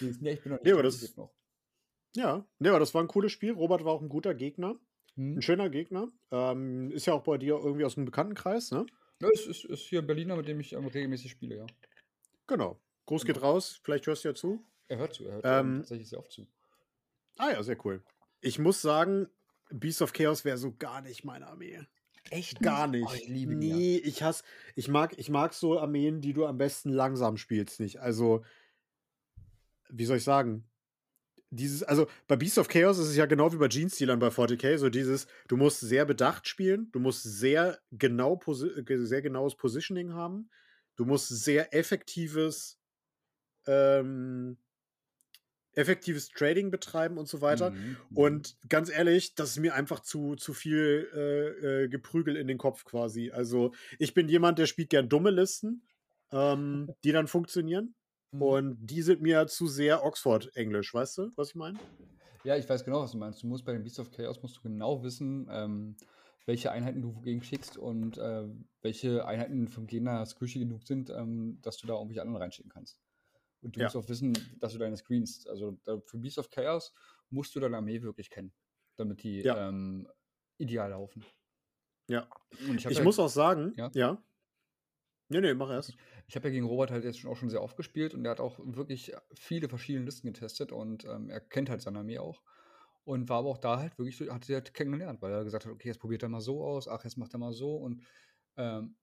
ich bin noch nicht nee, aber das, noch. Ja, nee, aber das war ein cooles Spiel. Robert war auch ein guter Gegner. Hm. Ein schöner Gegner. Ähm, ist ja auch bei dir irgendwie aus dem Bekanntenkreis, ne? Ja, es ist, ist hier ein Berliner, mit dem ich ähm, regelmäßig spiele, ja. Genau. Gruß genau. geht raus. Vielleicht hörst du ja zu. Er hört zu, er hört ähm, tatsächlich sehr oft zu. Ah ja, sehr cool. Ich muss sagen, Beast of Chaos wäre so gar nicht meine Armee. Echt? Gar nicht. Oh, ich liebe nee, ja. ich hasse, ich mag, ich mag so Armeen, die du am besten langsam spielst, nicht. Also, wie soll ich sagen? Dieses, also bei Beast of Chaos ist es ja genau wie bei Gene Stealern bei 40k, so dieses, du musst sehr bedacht spielen, du musst sehr genau, sehr genaues Positioning haben, du musst sehr effektives ähm, effektives Trading betreiben und so weiter. Mhm, mhm. Und ganz ehrlich, das ist mir einfach zu, zu viel äh, äh, Geprügel in den Kopf quasi. Also ich bin jemand, der spielt gern dumme Listen, ähm, die dann funktionieren. Mhm. Und die sind mir zu sehr Oxford-Englisch, weißt du, was ich meine? Ja, ich weiß genau, was du meinst. Du musst bei den Beasts of Chaos musst du genau wissen, ähm, welche Einheiten du wogegen schickst und äh, welche Einheiten vom Gegner squishy genug sind, ähm, dass du da irgendwelche anderen reinschicken kannst. Und du ja. musst auch wissen, dass du deine Screens, also für Beast of Chaos musst du deine Armee wirklich kennen, damit die ja. ähm, ideal laufen. Ja. ich, ich ja, muss auch sagen, ja. ja. Nee, nee, mach erst. Ich habe ja gegen Robert halt jetzt schon auch schon sehr oft gespielt und er hat auch wirklich viele verschiedene Listen getestet und ähm, er kennt halt seine Armee auch. Und war aber auch da halt wirklich, hat er halt kennengelernt, weil er gesagt hat, okay, jetzt probiert er mal so aus, ach, jetzt macht er mal so und ähm,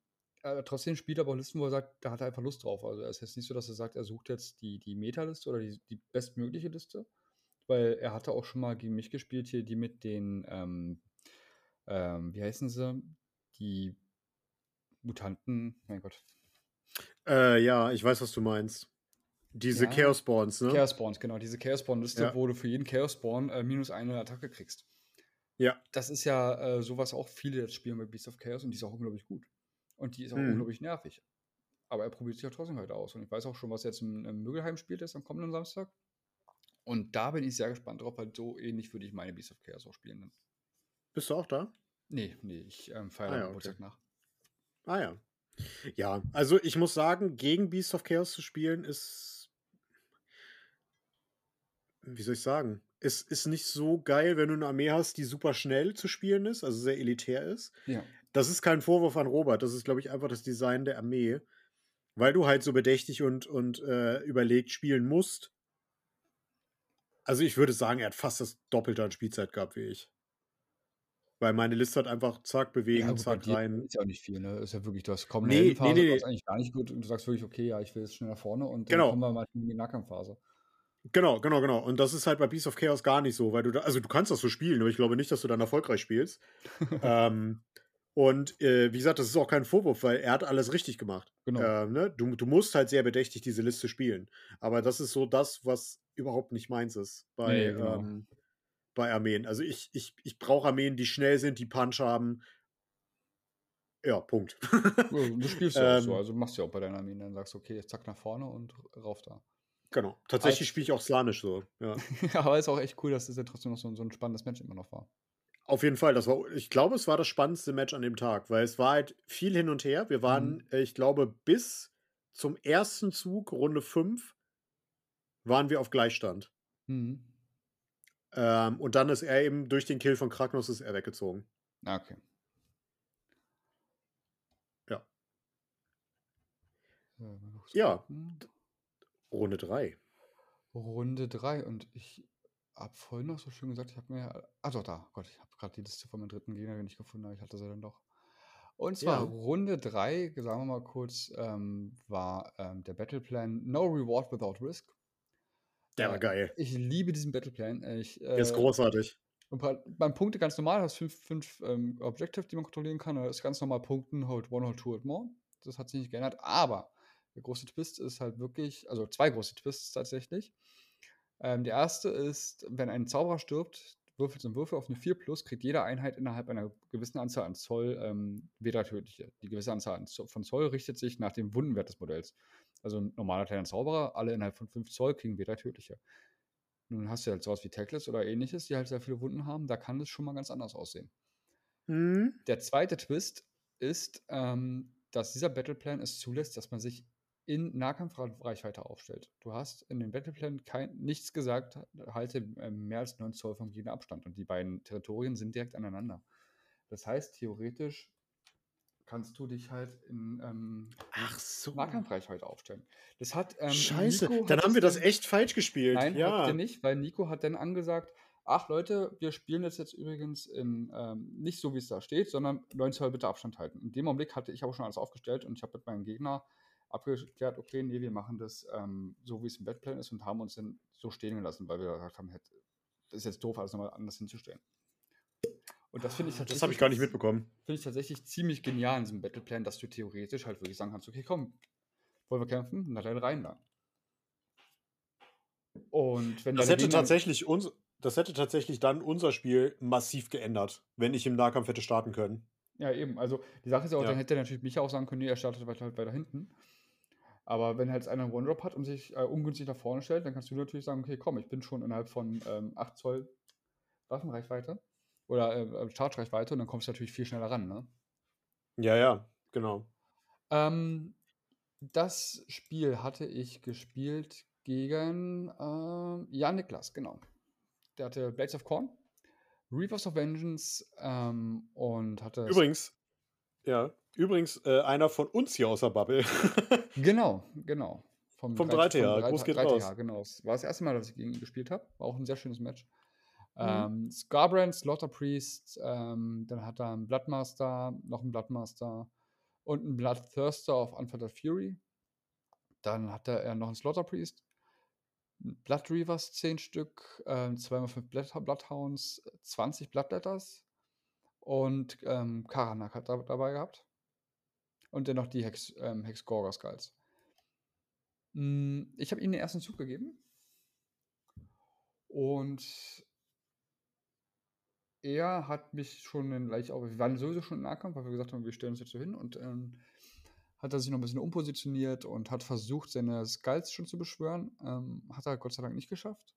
äh, trotzdem spielt er aber auch Listen, wo er sagt, da hat er einfach Lust drauf. Also es ist jetzt nicht so, dass er sagt, er sucht jetzt die, die Meta-Liste oder die, die bestmögliche Liste. Weil er hatte auch schon mal gegen mich gespielt, hier die mit den, ähm, ähm, wie heißen sie? Die Mutanten, mein Gott. Äh, ja, ich weiß, was du meinst. Diese ja, Chaos Spawns, ne? Chaos Spawns, genau. Diese Chaos Spawn-Liste, ja. wo du für jeden Chaos Spawn äh, minus eine Attacke kriegst. Ja. Das ist ja äh, sowas auch viele jetzt spielen bei Beast of Chaos und die ist auch unglaublich gut. Und die ist auch mhm. unglaublich nervig. Aber er probiert sich auch trotzdem heute aus. Und ich weiß auch schon, was jetzt im, im Mögelheim spielt ist am kommenden Samstag. Und da bin ich sehr gespannt drauf, weil so ähnlich würde ich meine Beast of Chaos auch spielen. Dann. Bist du auch da? Nee, nee, ich ähm, feiere ah, ja, Geburtstag okay. nach. Ah ja. Ja, also ich muss sagen, gegen Beast of Chaos zu spielen ist. Wie soll ich sagen? Es ist nicht so geil, wenn du eine Armee hast, die super schnell zu spielen ist, also sehr elitär ist. Ja. Das ist kein Vorwurf an Robert, das ist, glaube ich, einfach das Design der Armee. Weil du halt so bedächtig und, und äh, überlegt spielen musst. Also ich würde sagen, er hat fast das Doppelte an Spielzeit gehabt wie ich. Weil meine Liste hat einfach zack, bewegen, ja, zack, rein. Ist ja auch nicht viel, ne? Ist ja wirklich, du hast kaum eine nee, Phase, nee, nee. eigentlich gar nicht gut und du sagst wirklich, okay, ja, ich will jetzt schnell nach vorne und genau. dann kommen wir mal in die Nahkampfphase. Genau, genau, genau. Und das ist halt bei Beast of Chaos gar nicht so, weil du da, also du kannst das so spielen, aber ich glaube nicht, dass du dann erfolgreich spielst. ähm, und äh, wie gesagt, das ist auch kein Vorwurf, weil er hat alles richtig gemacht. Genau. Äh, ne? du, du musst halt sehr bedächtig diese Liste spielen. Aber das ist so das, was überhaupt nicht meins ist bei, nee, genau. ähm, bei Armeen. Also ich, ich, ich brauche Armeen, die schnell sind, die Punch haben. Ja, Punkt. du spielst ja auch so, ähm. also machst ja auch bei deinen Armeen, dann sagst du, okay, jetzt zack nach vorne und rauf da. Genau. Tatsächlich spiele ich auch Slanisch so. Ja. aber ist auch echt cool, dass das ja trotzdem noch so, so ein spannendes Match immer noch war. Auf jeden Fall, das war, ich glaube, es war das spannendste Match an dem Tag, weil es war halt viel hin und her. Wir waren, mhm. Äh, ich glaube, bis zum ersten Zug, Runde 5, waren wir auf Gleichstand. Mhm. Ähm, und dann ist er eben durch den Kill von Kragnos ist er weggezogen. Ah, okay. Ja. Ja. Runde 3. Runde 3 und ich habe vorhin noch so schön gesagt, ich habe mir. Doch, da. Gott, ich habe gerade die Liste von meinem dritten Gegner nicht gefunden, aber ich hatte sie dann doch. Und zwar ja. Runde 3, sagen wir mal kurz, ähm, war ähm, der Battleplan No Reward Without Risk. Der war äh, geil. Ich liebe diesen Battleplan. Ich, äh, der ist großartig. Und beim Punkte ganz normal, hast fünf, fünf ähm, Objectives, die man kontrollieren kann. Das ist ganz normal Punkten, hold one, hold two, hold more. Das hat sich nicht geändert. Aber der große Twist ist halt wirklich, also zwei große Twists tatsächlich. Ähm, der erste ist, wenn ein Zauberer stirbt, würfelt ein Würfel auf eine 4 plus, kriegt jede Einheit innerhalb einer gewissen Anzahl an Zoll ähm, weder tödliche. Die gewisse Anzahl von Zoll richtet sich nach dem Wundenwert des Modells. Also ein normaler kleiner Zauberer, alle innerhalb von 5 Zoll kriegen weder tödliche. Nun hast du halt sowas wie Tackless oder ähnliches, die halt sehr viele Wunden haben. Da kann es schon mal ganz anders aussehen. Mhm. Der zweite Twist ist, ähm, dass dieser Battleplan es zulässt, dass man sich in Nahkampfreichweite aufstellt. Du hast in dem Battleplan kein, nichts gesagt, halte äh, mehr als 9 Zoll vom Gegner Abstand und die beiden Territorien sind direkt aneinander. Das heißt, theoretisch kannst du dich halt in ähm, Ach so. Nahkampfreichweite aufstellen. Das hat ähm, Scheiße, Nico dann haben wir das dann- echt falsch gespielt. Nein, ja. habt ihr nicht, weil Nico hat dann angesagt, ach Leute, wir spielen das jetzt übrigens in, ähm, nicht so, wie es da steht, sondern 9 Zoll bitte Abstand halten. In dem Augenblick hatte ich aber schon alles aufgestellt und ich habe mit meinem Gegner abgeklärt, okay, nee, wir machen das ähm, so, wie es im Bettplan ist und haben uns dann so stehen gelassen, weil wir gesagt haben, das ist jetzt doof, alles nochmal anders hinzustellen. Und das finde ich Das habe ich gar nicht tatsächlich- mitbekommen. Finde ich tatsächlich ziemlich genial in diesem Battleplan, dass du theoretisch halt wirklich sagen kannst, okay, komm, wollen wir kämpfen? Na dann rein da. Und wenn Das hätte Gegner- tatsächlich uns, das hätte tatsächlich dann unser Spiel massiv geändert, wenn ich im Nahkampf hätte starten können. Ja, eben. Also die Sache ist ja auch, Ja. dann hätte natürlich Micha auch sagen können, nee, er startet weiter, halt weiter hinten. Aber wenn halt einer einen One-Drop hat und sich äh, ungünstig nach vorne stellt, dann kannst du natürlich sagen, okay, komm, ich bin schon innerhalb von ähm, 8 Zoll Waffenreichweite oder äh, äh, Charge-Reichweite und dann kommst du natürlich viel schneller ran, ne? Ja, ja, genau. Ähm, das Spiel hatte ich gespielt gegen ähm, ja, Niklas, genau. Der hatte Blades of Corn, Reapers of Vengeance ähm, und hatte. Übrigens, ja, übrigens äh, einer von uns hier aus der Bubble. Genau, genau. Vom, Vom 3 3TH, vom Gruß geht 3TH, raus. genau. Es war das erste Mal, dass ich gegen ihn gespielt habe. War auch ein sehr schönes Match. Mhm. Ähm, Scarbrand, Slaughter Priest, ähm, dann hat er einen Bloodmaster, noch einen Bloodmaster und einen Bloodthirster auf Unfettered Fury. Dann hatte er noch einen Slaughter Priest, Blood Reavers 10 Stück, ähm, 2x5 Blood Bloodhounds, 20 Bloodletters und ähm, Karanak hat er dabei gehabt. Und dann noch die Hex, ähm, Hex Gorga Skulls. Mm, Ich habe ihm den ersten Zug gegeben. Und er hat mich schon in leicht auf. Wir waren sowieso schon im Nahkampf, weil wir gesagt haben, wir stellen uns jetzt so hin. Und ähm, hat er sich noch ein bisschen umpositioniert und hat versucht, seine Skulls schon zu beschwören. Ähm, hat er Gott sei Dank nicht geschafft.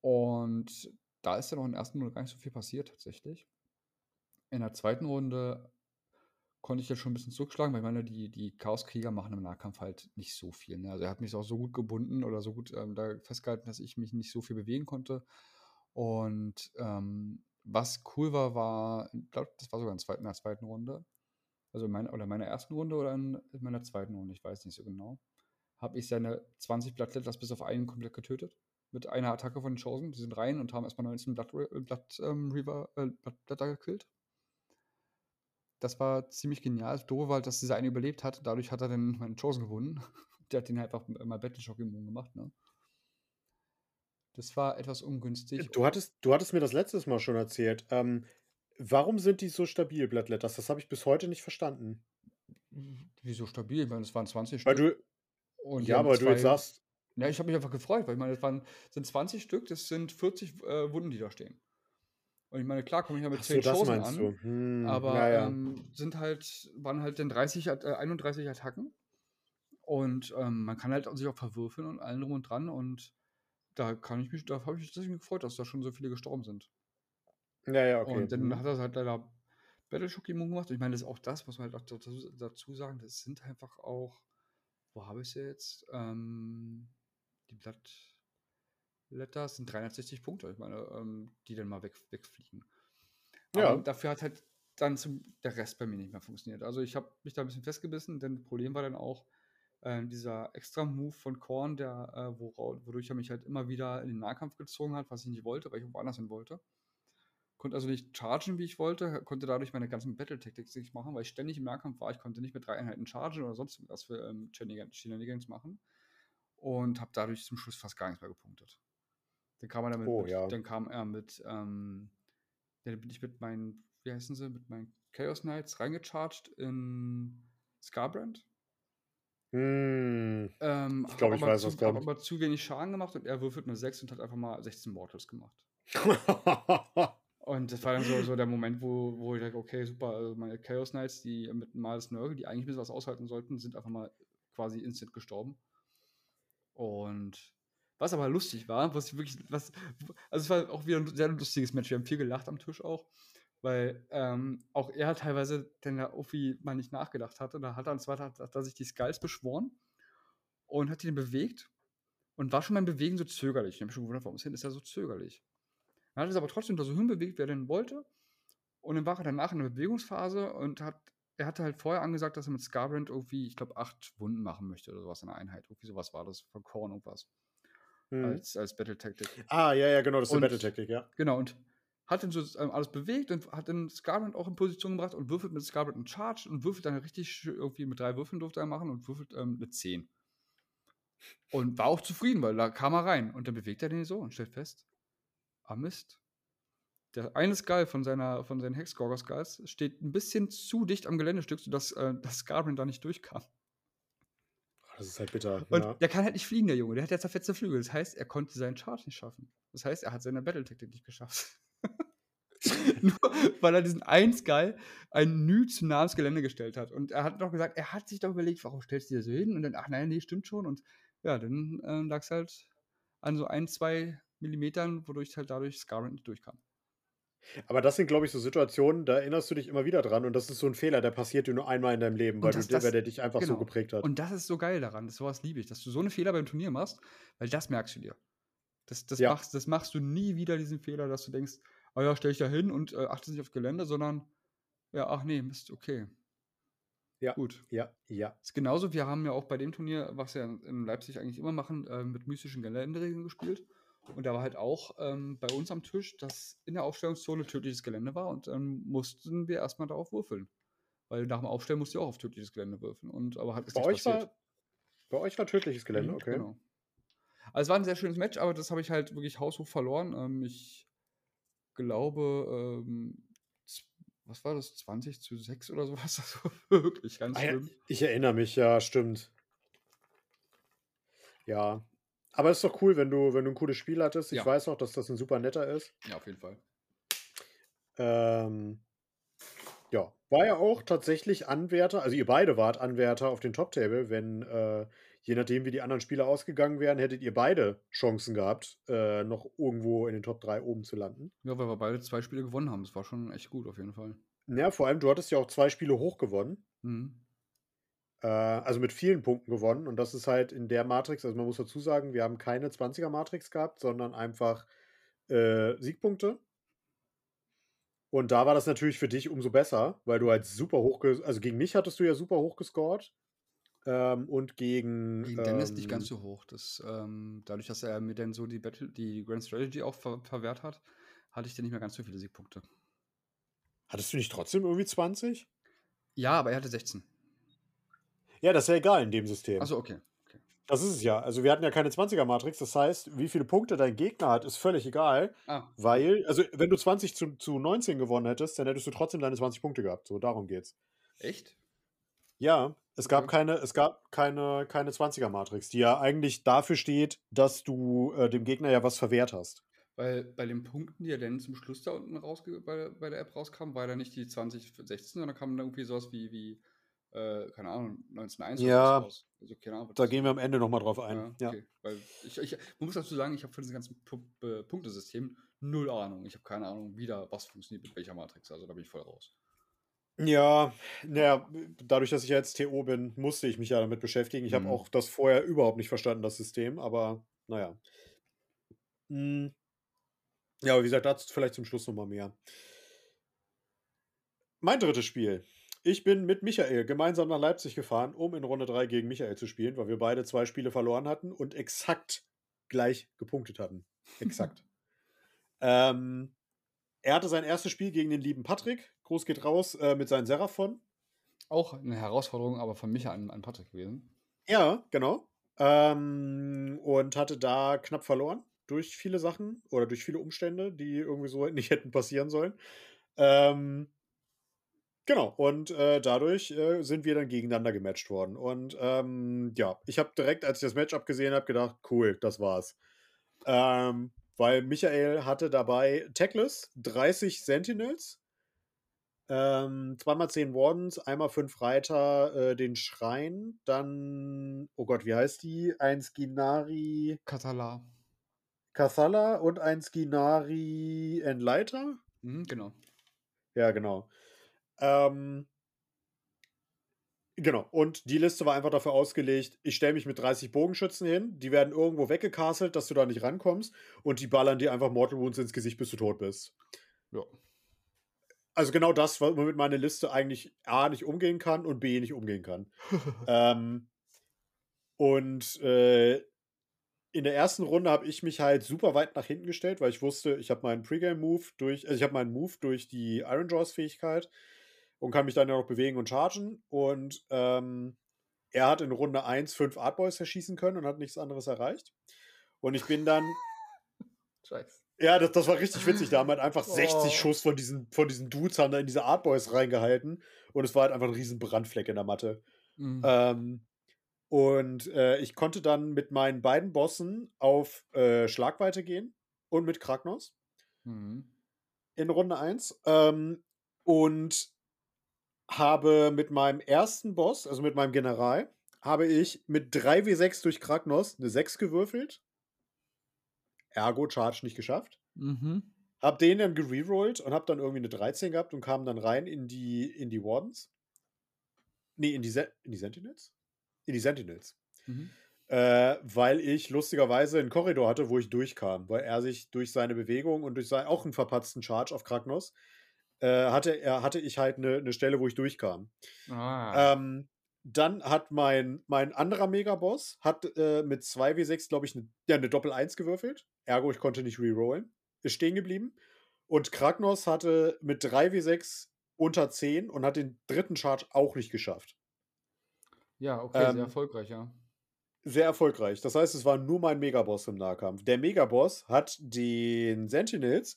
Und da ist ja noch in der ersten Runde gar nicht so viel passiert, tatsächlich. In der zweiten Runde konnte ich jetzt schon ein bisschen zurückschlagen, weil ich meine, die, die Chaoskrieger machen im Nahkampf halt nicht so viel. Ne? Also er hat mich auch so gut gebunden oder so gut ähm, da festgehalten, dass ich mich nicht so viel bewegen konnte. Und ähm, was cool war, war, ich glaube, das war sogar in, zweiten, in der zweiten Runde. Also in meiner, oder in meiner ersten Runde oder in, in meiner zweiten Runde, ich weiß nicht so genau. Habe ich seine 20 Blattletters bis auf einen komplett getötet. Mit einer Attacke von den Chosen. Die sind rein und haben erstmal 19 Blatt, Blatt, ähm, Reaver, äh, Blattblätter gekillt. Das war ziemlich genial. Das Doofe war halt, dass dieser eine überlebt hat. Dadurch hat er dann meinen Chosen gewonnen. Der hat den halt einfach mal Battleshock immun gemacht, ne? Das war etwas ungünstig. Du hattest, du hattest mir das letztes Mal schon erzählt. Ähm, warum sind die so stabil, Blattletters? Das habe ich bis heute nicht verstanden. Wieso stabil? Ich meine, es waren 20 Weil Stück. du, Und ja, aber du jetzt sagst, Ja, ich habe mich einfach gefreut, weil ich meine, das waren, sind 20 Stück, das sind 40 äh, Wunden, die da stehen. Und ich meine, klar komme ich ja mit ach so, 10 das Chosen meinst an. Hm, aber ja, ja. Ähm, sind halt, waren halt dann 30, At- äh, 31 Attacken. Und ähm, man kann halt sich auch verwürfeln und allen drum und dran. Und da kann ich mich, da habe ich mich deswegen gefreut, dass da schon so viele gestorben sind. ja, ja, okay. Und dann hm. hat er halt leider Battleshock immun gemacht. Und ich meine, das ist auch das, muss man halt auch dazu, dazu sagen, das sind einfach auch, wo habe ich sie jetzt? Ähm, die Blattletters sind 360 Punkte, ich meine, ähm, die dann mal weg, wegfliegen. Aber Ja. dafür hat halt dann zum, der Rest bei mir nicht mehr funktioniert. Also ich habe mich da ein bisschen festgebissen, denn das Problem war dann auch äh, dieser extra Move von Korn, der, äh, wodurch er mich halt immer wieder in den Nahkampf gezogen hat, was ich nicht wollte, weil ich woanders hin wollte. Konnte also nicht chargen, wie ich wollte, konnte dadurch meine ganzen Battle-Tactics nicht machen, weil ich ständig im Nahkampf war. Ich konnte nicht mit drei Einheiten chargen oder sonst was für ähm, Shenanigans machen. Und habe dadurch zum Schluss fast gar nichts mehr gepunktet. Dann kam er damit, Oh, mit, ja. dann kam er mit, ähm, dann bin ich mit meinen, wie heißen sie, mit meinen Chaos Knights reingecharged in Scarbrand. Hm. Ähm, Ich glaub, hab ich weiß, zu, was kommt. hab aber zu wenig Schaden gemacht und er würfelt eine 6 und hat einfach mal 16 Mortals gemacht. Und das war dann so, so der Moment, wo, wo ich dachte, okay, super, also meine Chaos Knights, die mit Males Nurgle, die eigentlich ein bisschen was aushalten sollten, sind einfach mal quasi instant gestorben. Und Was aber lustig war, was ich wirklich, was, also es war auch wieder ein sehr lustiges Match. Wir haben viel gelacht am Tisch auch, weil ähm, auch er teilweise, denn der Ofi mal nicht nachgedacht hatte, da hat er am zweiten Tag hat sich die Skulls beschworen und hat ihn bewegt und war schon beim Bewegen so zögerlich. Ich habe schon gewundert, warum ist er so zögerlich? Er hat es aber trotzdem da so hinbewegt, wie er denn wollte. Und dann war er danach in der Bewegungsphase und hat, er hatte halt vorher angesagt, dass er mit Scarbrand irgendwie, ich glaube, acht Wunden machen möchte oder sowas in der Einheit. Irgendwie sowas war das, von Korn irgendwas. Mhm. Als, als Battle Tactic. Ah, ja, ja, genau, das ist eine Battle Tactic, ja. Genau, und hat dann so ähm, alles bewegt und hat dann Scarbrand auch in Position gebracht und würfelt mit Scarbrand einen Charge und würfelt dann richtig irgendwie mit drei Würfeln durfte er machen und würfelt ähm, eine 10. Und war auch zufrieden, weil da kam er rein und dann bewegt er den so und stellt fest, ah Mist, der eine Skull von, seiner, von seinen Hexgorger Skulls steht ein bisschen zu dicht am Geländestück, sodass äh, das Scarbrand da nicht durchkam. Das ist halt bitter. Und ja. der kann halt nicht fliegen, der Junge. Der hat ja zerfetzte Flügel. Das heißt, er konnte seinen Charge nicht schaffen. Das heißt, er hat seine Battle-Taktik nicht geschafft. Nur weil er diesen einen Skull ein Nü zu nah ans Gelände gestellt hat. Und er hat noch gesagt, er hat sich doch überlegt, warum stellst du dir so hin? Und dann, ach nein, nee, stimmt schon. Und ja, dann äh, lag es halt an so ein, zwei Millimetern, wodurch halt dadurch Scarbrand nicht durchkam. Aber das sind, glaube ich, so Situationen, da erinnerst du dich immer wieder dran und das ist so ein Fehler, der passiert dir nur einmal in deinem Leben, weil, das, du, das, weil der dich einfach genau. so geprägt hat. Und das ist so geil daran, das, sowas liebe ich, dass du so eine Fehler beim Turnier machst, weil das merkst du dir. Das, das, ja. machst, das machst du nie wieder, diesen Fehler, dass du denkst, oh ja, stell ich da hin und äh, achte nicht aufs Gelände, sondern ja, ach nee, Mist, okay. Ja. Gut. Ja, ja. Ist genauso, wir haben ja auch bei dem Turnier, was wir in Leipzig eigentlich immer machen, äh, mit mystischen Geländeregeln gespielt. Und da war halt auch ähm, bei uns am Tisch, dass in der Aufstellungszone tödliches Gelände war und dann mussten wir erstmal darauf würfeln. Weil nach dem Aufstellen musst du auch auf tödliches Gelände würfeln. Und, aber hat bei euch passiert. War, bei euch war tödliches Gelände, mhm, okay. Genau. Also es war ein sehr schönes Match, aber das habe ich halt wirklich haushoch verloren. Ähm, ich glaube, ähm, was war das, 20 zu 6 oder sowas? Also wirklich ganz schlimm. Ich erinnere mich, ja, stimmt. Ja, aber es ist doch cool, wenn du, wenn du ein cooles Spiel hattest. Ich ja. weiß auch, dass das ein super netter ist. Ja, auf jeden Fall. Ähm, ja, war ja auch tatsächlich Anwärter, also ihr beide wart Anwärter auf den Top-Table, wenn, äh, je nachdem, wie die anderen Spieler ausgegangen wären, hättet ihr beide Chancen gehabt, äh, noch irgendwo in den Top 3 oben zu landen. Ja, weil wir beide zwei Spiele gewonnen haben. Das war schon echt gut, auf jeden Fall. Ja, vor allem, du hattest ja auch zwei Spiele hoch gewonnen. Mhm. Äh, also mit vielen Punkten gewonnen. Und das ist halt in der Matrix, also man muss dazu sagen, wir haben keine 20er-Matrix gehabt, sondern einfach äh, Siegpunkte. Und da war das natürlich für dich umso besser, weil du halt super hoch, also gegen mich hattest du ja super hoch gescored. Ähm, und gegen. Gegen Dennis ähm, nicht ganz so hoch. Das, ähm, dadurch, dass er mir dann so die Battle, die Grand Strategy auch ver verwehrt hat, hatte ich dann nicht mehr ganz so viele Siegpunkte. Hattest du nicht trotzdem irgendwie 20? Ja, aber er hatte 16. Ja, das ist ja egal in dem System. Achso, okay. okay. Das ist es ja. Also wir hatten ja keine 20er-Matrix. Das heißt, wie viele Punkte dein Gegner hat, ist völlig egal. Ah. Weil, also wenn du 20 zu, zu 19 gewonnen hättest, dann hättest du trotzdem deine 20 Punkte gehabt. So, darum geht's. Echt? Ja, es gab okay. keine, es gab keine, keine 20er-Matrix, die ja eigentlich dafür steht, dass du äh, dem Gegner ja was verwehrt hast. Weil bei den Punkten, die ja dann zum Schluss da unten bei, bei der App rauskamen, war da nicht die 2016, sondern kam dann irgendwie sowas wie, wie äh, keine Ahnung, 1901 ja, raus. Also, Ahnung, da gehen wir am Ende nochmal drauf ein. Ja, okay. ja. Weil ich, ich, man muss dazu sagen, ich habe von diesem ganzen P P Punktesystem null Ahnung. Ich habe keine Ahnung, wie da was funktioniert mit welcher Matrix. Also da bin ich voll raus. Ja, naja, dadurch, dass ich ja jetzt TO bin, musste ich mich ja damit beschäftigen. Ich mhm. habe auch das vorher überhaupt nicht verstanden, das System, aber naja. Hm. Ja, aber wie gesagt, dazu vielleicht zum Schluss nochmal mehr. Mein drittes Spiel ich bin mit Michael gemeinsam nach Leipzig gefahren, um in Runde 3 gegen Michael zu spielen, weil wir beide zwei Spiele verloren hatten und exakt gleich gepunktet hatten. Exakt. ähm, er hatte sein erstes Spiel gegen den lieben Patrick. Groß geht raus äh, mit seinen Seraphon. Auch eine Herausforderung, aber von Michael an, an Patrick gewesen. Ja, genau. Ähm, und hatte da knapp verloren durch viele Sachen oder durch viele Umstände, die irgendwie so nicht hätten passieren sollen. Ähm, Genau, und äh, dadurch äh, sind wir dann gegeneinander gematcht worden. Und ähm, ja, ich habe direkt, als ich das Matchup gesehen habe, gedacht, cool, das war's. Ähm, weil Michael hatte dabei Tackless, 30 Sentinels, Ähm, zweimal zehn Wardens, einmal fünf Reiter, äh, den Schrein, dann, oh Gott, wie heißt die? Ein Skinari Katala. Kathala und ein Skinari Entleiter? Mhm, genau. Ja, genau. Ähm, genau. Und die Liste war einfach dafür ausgelegt, ich stelle mich mit 30 Bogenschützen hin, die werden irgendwo weggecastelt, dass du da nicht rankommst und die ballern dir einfach Mortal Wounds ins Gesicht, bis du tot bist. Ja. Also genau das, womit meine Liste eigentlich A nicht umgehen kann und B nicht umgehen kann. ähm, und äh, in der ersten Runde habe ich mich halt super weit nach hinten gestellt, weil ich wusste, ich habe meinen Pre-Game-Move durch, also ich habe meinen Move durch die Iron Jaws-Fähigkeit und kann mich dann ja noch bewegen und chargen. Und ähm, er hat in Runde 1 fünf Artboys erschießen können und hat nichts anderes erreicht. Und ich bin dann. Scheiße. Ja, das, das war richtig witzig. Da haben halt einfach Oh. 60 Schuss von diesen, von diesen Dudes haben da in diese Artboys reingehalten. Und es war halt einfach ein riesen Brandfleck in der Matte. Mhm. Ähm, und äh, ich konnte dann mit meinen beiden Bossen auf äh, Schlagweite gehen und mit Kragnos Mhm. in Runde 1. Ähm, und habe mit meinem ersten Boss, also mit meinem General, habe ich mit 3W6 durch Kragnos eine 6 gewürfelt. Ergo Charge nicht geschafft. Mhm. Hab den dann gererollt und hab dann irgendwie eine 13 gehabt und kam dann rein in die, in die Wardens. Nee, in die, Se in die Sentinels? In die Sentinels. Mhm. Äh, weil ich lustigerweise einen Korridor hatte, wo ich durchkam, weil er sich durch seine Bewegung und durch sein, auch einen verpatzten Charge auf Kragnos, äh, hatte, er, hatte ich halt eine, eine Stelle, wo ich durchkam. Ah. Ähm, dann hat mein, mein anderer Megaboss hat äh, mit 2W6, glaube ich, eine, ja, eine Doppel-1 gewürfelt. Ergo, ich konnte nicht rerollen. Ist stehen geblieben. Und Kragnos hatte mit 3W6 unter 10 und hat den dritten Charge auch nicht geschafft. ja, okay, ähm, sehr erfolgreich, ja. Sehr erfolgreich. Das heißt, es war nur mein Megaboss im Nahkampf. Der Megaboss hat den Sentinels.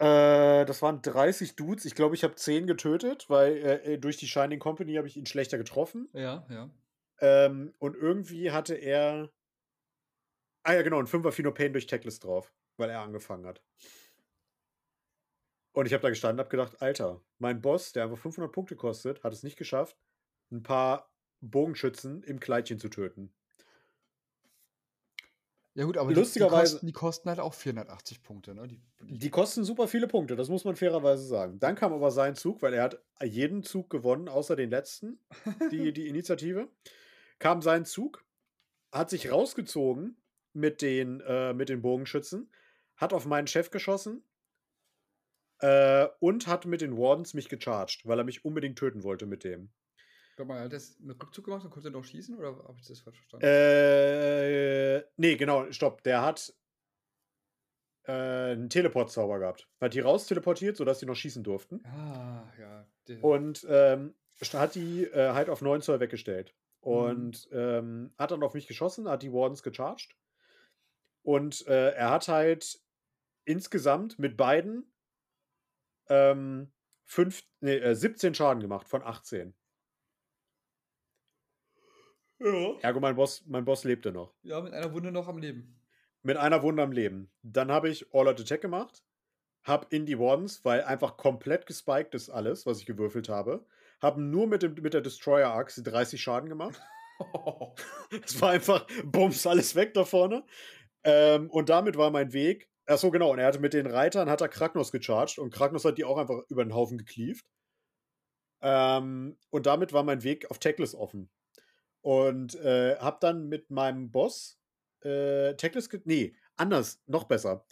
Äh, das waren 30 Dudes. Ich glaube, ich habe 10 getötet, weil äh, durch die Shining Company habe ich ihn schlechter getroffen. Ja, ja. Ähm, und irgendwie hatte er. Ah ja, genau, ein 5er Phenopain durch Tackless drauf, weil er angefangen hat. Und ich habe da gestanden und habe gedacht, Alter, mein Boss, der einfach 500 Punkte kostet, hat es nicht geschafft, ein paar Bogenschützen im Kleidchen zu töten. Ja gut, aber Lustigerweise- die, die, kosten, die kosten halt auch 480 Punkte, ne? Die, Die kosten super viele Punkte, das muss man fairerweise sagen. Dann kam aber sein Zug, weil er hat jeden Zug gewonnen, außer den letzten, die, die Initiative. Kam sein Zug, hat sich rausgezogen mit den, äh, mit den Bogenschützen, hat auf meinen Chef geschossen äh, und hat mit den Wardens mich gecharged, weil er mich unbedingt töten wollte mit dem. Warte mal, hat das einen Rückzug gemacht und konnte doch schießen oder habe ich das falsch verstanden? Äh, nee, genau, stopp. Der hat äh, einen Teleport-Zauber gehabt. Hat die raus teleportiert, sodass die noch schießen durften. ah, ja. Und ähm, hat die äh, halt auf 9 Zoll weggestellt. Und ähm, hat dann auf mich geschossen, hat die Wardens gecharged. Und äh, er hat halt insgesamt mit beiden ähm, fünf, nee, äh, 17 Schaden gemacht von 18. ja. Ergo, mein Boss, mein Boss lebte noch. ja, mit einer Wunde noch am Leben. Mit einer Wunde am Leben. Dann habe ich All-Out Attack gemacht. Hab in die Wardens, weil einfach komplett gespiked ist alles, was ich gewürfelt habe. Hab nur mit, dem, mit der Destroyer-Axe 30 Schaden gemacht. Es war einfach Bums, alles weg da vorne. Ähm, und damit war mein Weg. Achso, genau. Und er hatte mit den Reitern hat er Kragnos gecharged und Kragnos hat die auch einfach über den Haufen geklieft. Ähm, und damit war mein Weg auf Tackless offen. Und äh, hab dann mit meinem Boss äh, Tackless. Nee, anders, noch besser.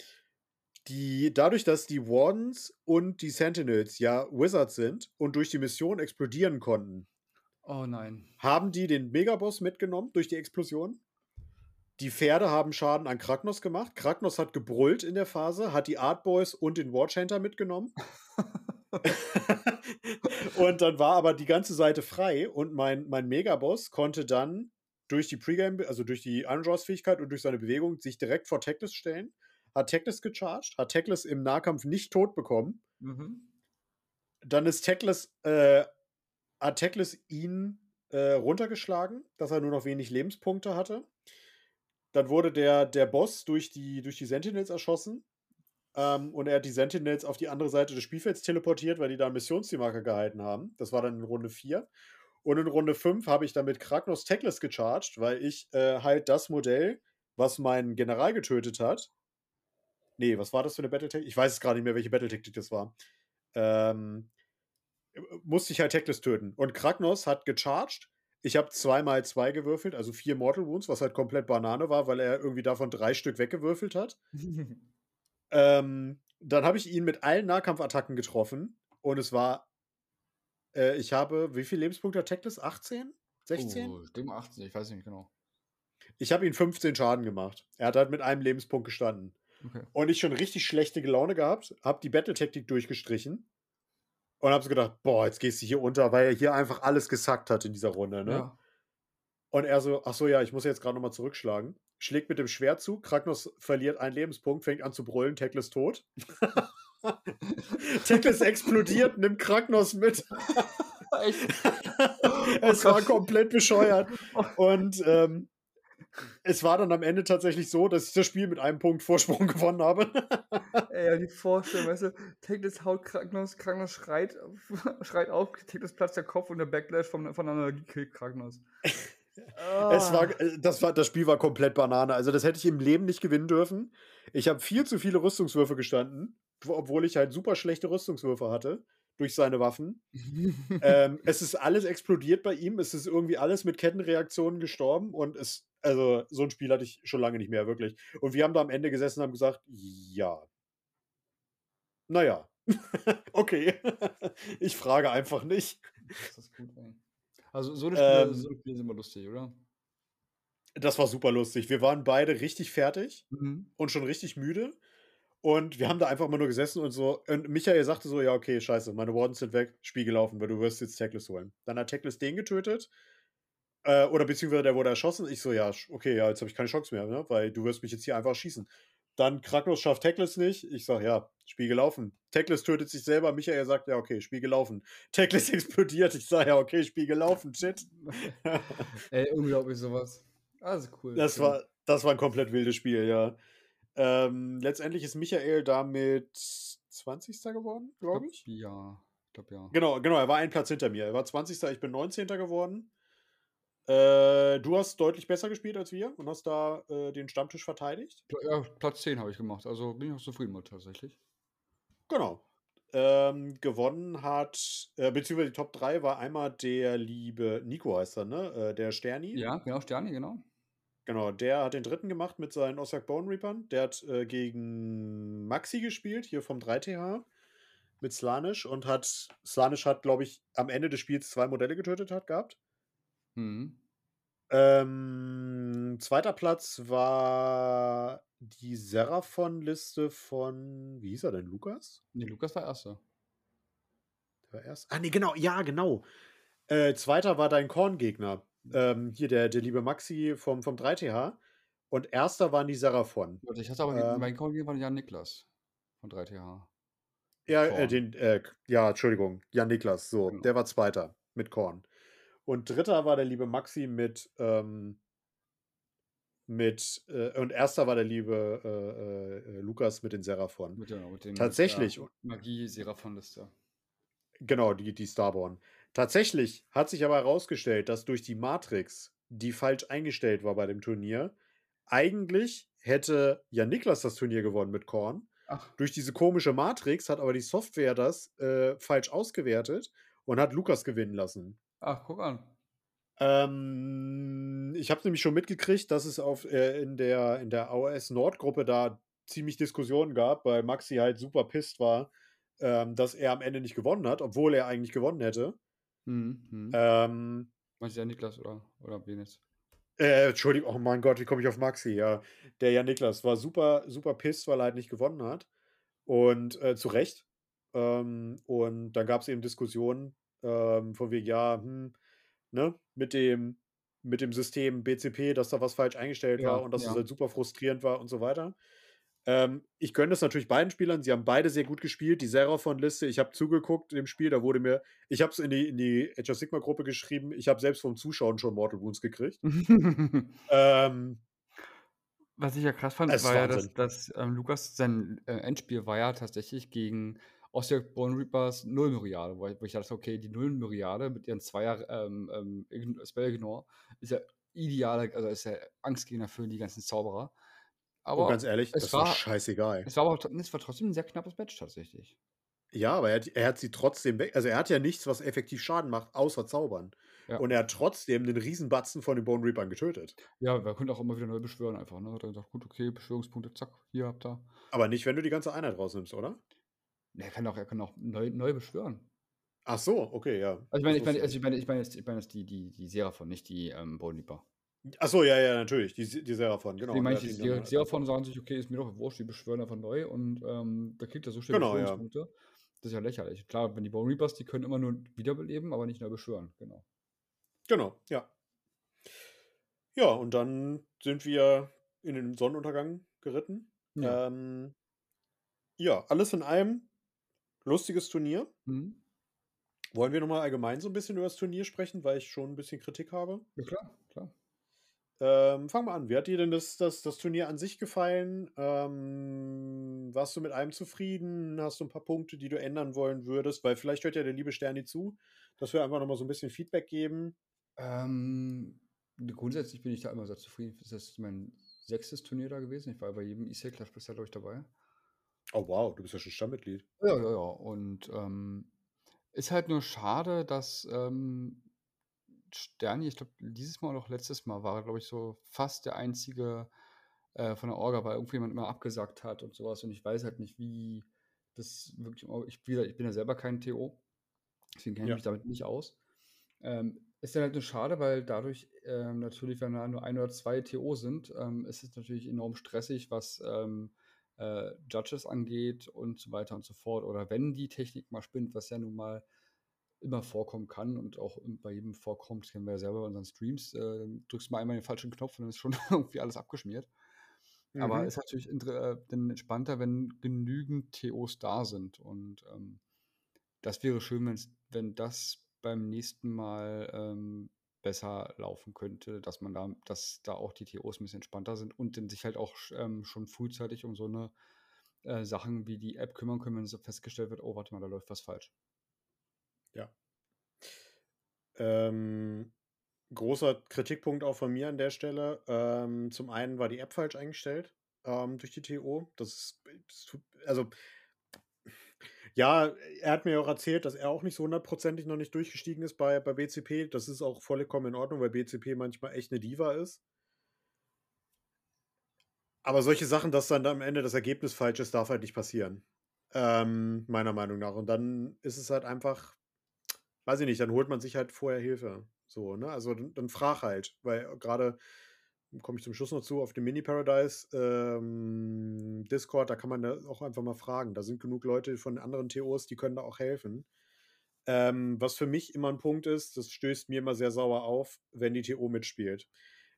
Die, dadurch, dass die Wardens und die Sentinels ja Wizards sind und durch die Mission explodieren konnten, oh nein. haben die den Megaboss mitgenommen durch die Explosion. Die Pferde haben Schaden an Kragnos gemacht. Kragnos hat gebrüllt in der Phase, hat die Artboys und den Watchhunter mitgenommen. und dann war aber die ganze Seite frei und mein, mein Megaboss konnte dann durch die Pregame, also durch die Unjaws-Fähigkeit und durch seine Bewegung sich direkt vor Tackless stellen. Hat Tackless gecharged, hat Tackless im Nahkampf nicht tot bekommen. Mhm. Dann ist Tackless, äh, hat Tackless ihn äh, runtergeschlagen, dass er nur noch wenig Lebenspunkte hatte. Dann wurde der, der Boss durch die, durch die Sentinels erschossen. Ähm, und er hat die Sentinels auf die andere Seite des Spielfelds teleportiert, weil die da einen Missionszielmarker gehalten haben. Das war dann in Runde 4. Und in Runde 5 habe ich dann mit Kragnos Tackless gecharged, weil ich äh, halt das Modell, was meinen General getötet hat. Nee, was war das für eine Battle Tactic? Ich weiß es gerade nicht mehr, welche Battle Tactic das war. Ähm, musste ich halt Tackless töten. Und Kragnos hat gecharged. Ich habe zweimal zwei gewürfelt, also vier Mortal Wounds, was halt komplett Banane war, weil er irgendwie davon drei Stück weggewürfelt hat. ähm, dann habe ich ihn mit allen Nahkampfattacken getroffen und es war, äh, ich habe, wie viele Lebenspunkte hat Tackless? 18? 16? Oh, dem 18, ich weiß nicht genau. Ich habe ihn 15 Schaden gemacht. Er hat halt mit einem Lebenspunkt gestanden. Okay. Und ich schon richtig schlechte Laune gehabt, habe die Battle-Taktik durchgestrichen und habe so gedacht, boah, jetzt gehst du hier unter, weil er hier einfach alles gesackt hat in dieser Runde, ne? Ja. Und er so, ach so, ja, ich muss jetzt gerade nochmal zurückschlagen. Schlägt mit dem Schwert zu, Kragnos verliert einen Lebenspunkt, fängt an zu brüllen, Tekles tot. Tekles explodiert, nimmt Kragnos mit. Echt? es war komplett bescheuert. Und ähm, es war dann am Ende tatsächlich so, dass ich das Spiel mit einem Punkt Vorsprung gewonnen habe. Ey, die Vorstellung, weißt du, Tekles haut Kragnos, Kragnos schreit, schreit auf, Tekles platzt der Kopf und der Backlash von, von einer Energie killt Kragnos. Es war, äh, das, war, das Spiel war komplett Banane. Also, das hätte ich im Leben nicht gewinnen dürfen. Ich habe viel zu viele Rüstungswürfe gestanden, obwohl ich halt super schlechte Rüstungswürfe hatte durch seine Waffen. ähm, es ist alles explodiert bei ihm. Es ist irgendwie alles mit Kettenreaktionen gestorben und es, also so ein Spiel hatte ich schon lange nicht mehr, wirklich. Und wir haben da am Ende gesessen und haben gesagt, ja. Naja. okay. ich frage einfach nicht. Das ist gut, ey. Also so eine Spiele, Ähm, so eine Spiele sind immer lustig, oder? Das war super lustig. Wir waren beide richtig fertig Mhm. und schon richtig müde. Und wir haben da einfach mal nur gesessen und so. Und Michael sagte so: Ja, okay, scheiße, meine Wardens sind weg, Spiel gelaufen, weil du wirst jetzt Tackless holen. Dann hat Tackless den getötet. Äh, oder beziehungsweise der wurde erschossen. Ich so: Ja, okay, ja, jetzt habe ich keine Chance mehr, ne? weil du wirst mich jetzt hier einfach schießen. Dann Kragnos schafft Tackless nicht. Ich sag: Ja, Spiel gelaufen. Tackless tötet sich selber. Michael sagt: Ja, okay, Spiel gelaufen. Tackless explodiert. Ich sag: Ja, okay, Spiel gelaufen. Shit. Ey, unglaublich sowas. Das ist cool. Das war, das war ein komplett wildes Spiel, ja. Ähm, letztendlich ist Michael damit 20. geworden, glaube ich. Ja, ich glaube ja. Genau, genau, er war einen Platz hinter mir. Er war 20. Ich bin 19. geworden. Äh, du hast deutlich besser gespielt als wir und hast da äh, den Stammtisch verteidigt. Ja Platz 10 habe ich gemacht, also bin ich auch zufrieden mit tatsächlich. Genau. Ähm, gewonnen hat, äh, beziehungsweise die Top 3 war einmal der liebe Nico heißt er, ne? Äh, der Sterni. Ja, genau, Sterni, genau. Genau, der hat den dritten gemacht mit seinen Ossak Bone Reapern. Der hat äh, gegen Maxi gespielt, hier vom 3TH, mit Slanisch und hat, Slanisch hat, glaube ich, am Ende des Spiels zwei Modelle getötet hat gehabt. Mhm. Ähm, zweiter Platz war die Seraphon-Liste von, wie hieß er denn, Lukas? Nee, Lukas war Erster. Der war erst. Ah, nee, genau, ja, genau. Äh, zweiter war dein Korn-Gegner. Ähm, hier der, der liebe Maxi vom, vom 3TH. Und erster waren die Seraphon. Ich hatte aber Ähm. mein Korn war Jan Niklas von 3TH. Ja, äh, den, äh, ja, Entschuldigung, Jan Niklas, so, Genau. der war Zweiter mit Korn. Und Dritter war der liebe Maxi mit, ähm, mit, äh, und Erster war der liebe äh, äh, äh, Lukas mit den Seraphon. Mit, genau, mit dem Tatsächlich. Äh, Magie Seraphon-Liste. Genau, die, die Starborn. Tatsächlich hat sich aber herausgestellt, dass durch die Matrix, die falsch eingestellt war bei dem Turnier, eigentlich hätte Jan Niklas das Turnier gewonnen mit Korn. Ach, Durch diese komische Matrix hat aber die Software das äh, falsch ausgewertet und hat Lukas gewinnen lassen. Ach, guck an. Ähm, ich habe nämlich schon mitgekriegt, dass es auf, äh, in der, in der AOS Nord-Gruppe da ziemlich Diskussionen gab, weil Maxi halt super pisst war, ähm, dass er am Ende nicht gewonnen hat, obwohl er eigentlich gewonnen hätte. Mhm. Mhm. Ähm, Meinst du Jan Niklas oder, oder wen jetzt? äh, Entschuldigung, oh mein Gott, wie komme ich auf Maxi? Ja, der Jan Niklas war super, super pisst, weil er halt nicht gewonnen hat. Und äh, zu Recht. Ähm, und dann gab es eben Diskussionen ähm, von wegen, ja, hm, ne, mit dem, mit dem System BCP, dass da was falsch eingestellt Ja, war und dass ja. es halt super frustrierend war und so weiter. Ähm, ich gönne das natürlich beiden Spielern. Sie haben beide sehr gut gespielt. Die Seraphon-Liste, ich habe zugeguckt im Spiel, da wurde mir, ich habe es in die, in die Age of Sigma-Gruppe geschrieben, ich habe selbst vom Zuschauen schon Mortal Wounds gekriegt. Ähm, Was ich ja krass fand, war ja, dass, Wahnsinn. dass ähm, Lukas sein äh, Endspiel war ja tatsächlich gegen Ostia Bone Reapers Null-Myriade, wo, ich- wo ich dachte, okay, die Null-Myriade mit ihren Zweier ähm, ähm, Spell Ignore ist ja idealer, also ist ja Angstgegner für die ganzen Zauberer. Und Aber ganz ehrlich, es das war war, scheißegal. es war aber es war trotzdem ein sehr knappes Match tatsächlich. Ja, aber er hat, er hat sie trotzdem weg. Also er hat ja nichts, was effektiv Schaden macht, außer Zaubern. Ja. Und er hat trotzdem den Riesenbatzen von den Bone Reapern getötet. Ja, wir können auch immer wieder neu beschwören einfach. Ne? Hat er gesagt, gut, okay, Beschwörungspunkte, zack, hier habt ihr. Aber nicht, wenn du die ganze Einheit rausnimmst, oder? Er kann auch, er kann auch neu, neu beschwören. Ach so, okay, ja. Also ich meine, ich meine, also ich meine, ich meine, jetzt- ich meine jetzt die, die, die Seraphon, nicht die ähm, Bone Reaper. Ach so, ja, ja, natürlich. Die, die Seraphon, genau. Die dann Serie halt Seraphon sagen sich, okay, ist mir doch wurscht, die beschwören einfach neu und ähm, da kriegt er so schnell Genau, ja. Beschwörungspunkte. Das ist ja lächerlich. Klar, wenn die Bone Reapers, die können immer nur wiederbeleben, aber nicht neu beschwören. Genau. Genau, ja. Ja, und dann sind wir in den Sonnenuntergang geritten. Ja. Ähm, ja, alles in allem lustiges Turnier. Mhm. Wollen wir nochmal allgemein so ein bisschen über das Turnier sprechen, weil ich schon ein bisschen Kritik habe? Ja, klar, klar. Ähm, fang mal an. Wie hat dir denn das, das, das Turnier an sich gefallen? Ähm, warst du mit allem zufrieden? Hast du ein paar Punkte, die du ändern wollen würdest? Weil vielleicht hört ja der liebe Sterni zu, dass wir einfach nochmal so ein bisschen Feedback geben. Ähm, grundsätzlich bin ich da immer sehr zufrieden. Das ist mein sechstes Turnier da gewesen. Ich war bei jedem ESA Clash bisher, glaube ich, dabei. Oh wow, du bist ja schon Stammmitglied. Ja, ja, ja. Und ähm, ist halt nur schade, dass ähm, Sterni, ich glaube, dieses Mal und auch letztes Mal war er, glaube ich, so fast der einzige äh, von der Orga, weil irgendjemand immer abgesagt hat und sowas. Und ich weiß halt nicht, wie das wirklich. Ich, wie gesagt, ich bin ja selber kein TO, deswegen kenne ich Ja. mich damit nicht aus. Ähm, ist dann halt nur schade, weil dadurch ähm, natürlich, wenn da nur ein oder zwei TO sind, ähm, ist es natürlich enorm stressig, was ähm, äh, Judges angeht und so weiter und so fort. Oder wenn die Technik mal spinnt, was ja nun mal immer vorkommen kann und auch bei jedem vorkommt, das kennen wir ja selber bei unseren Streams, äh, drückst mal einmal den falschen Knopf und dann ist schon irgendwie alles abgeschmiert. Aber Mhm. ist natürlich äh, dann entspannter, wenn genügend TOs da sind. Und ähm, das wäre schön, wenn das beim nächsten Mal ähm, besser laufen könnte, dass man da, dass da auch die TOs ein bisschen entspannter sind und sich halt auch ähm, schon frühzeitig um so eine äh, Sachen wie die App kümmern können, wenn so festgestellt wird, oh, warte mal, da läuft was falsch. Ja. Ähm, großer Kritikpunkt auch von mir an der Stelle. Ähm, zum einen war die App falsch eingestellt ähm, durch die TO. Das ist, tut- also ja, er hat mir auch erzählt, dass er auch nicht so hundertprozentig noch nicht durchgestiegen ist bei, bei BCP. Das ist auch vollkommen in Ordnung, weil BCP manchmal echt eine Diva ist. Aber solche Sachen, dass dann am Ende das Ergebnis falsch ist, darf halt nicht passieren. Ähm, meiner Meinung nach. Und dann ist es halt einfach, weiß ich nicht, dann holt man sich halt vorher Hilfe. So, ne? Also dann, dann frag halt, weil gerade komme ich zum Schluss noch zu, auf dem Mini-Paradise ähm, Discord, da kann man da auch einfach mal fragen. Da sind genug Leute von anderen TOs, die können da auch helfen. Ähm, was für mich immer ein Punkt ist, das stößt mir immer sehr sauer auf, wenn die TO mitspielt.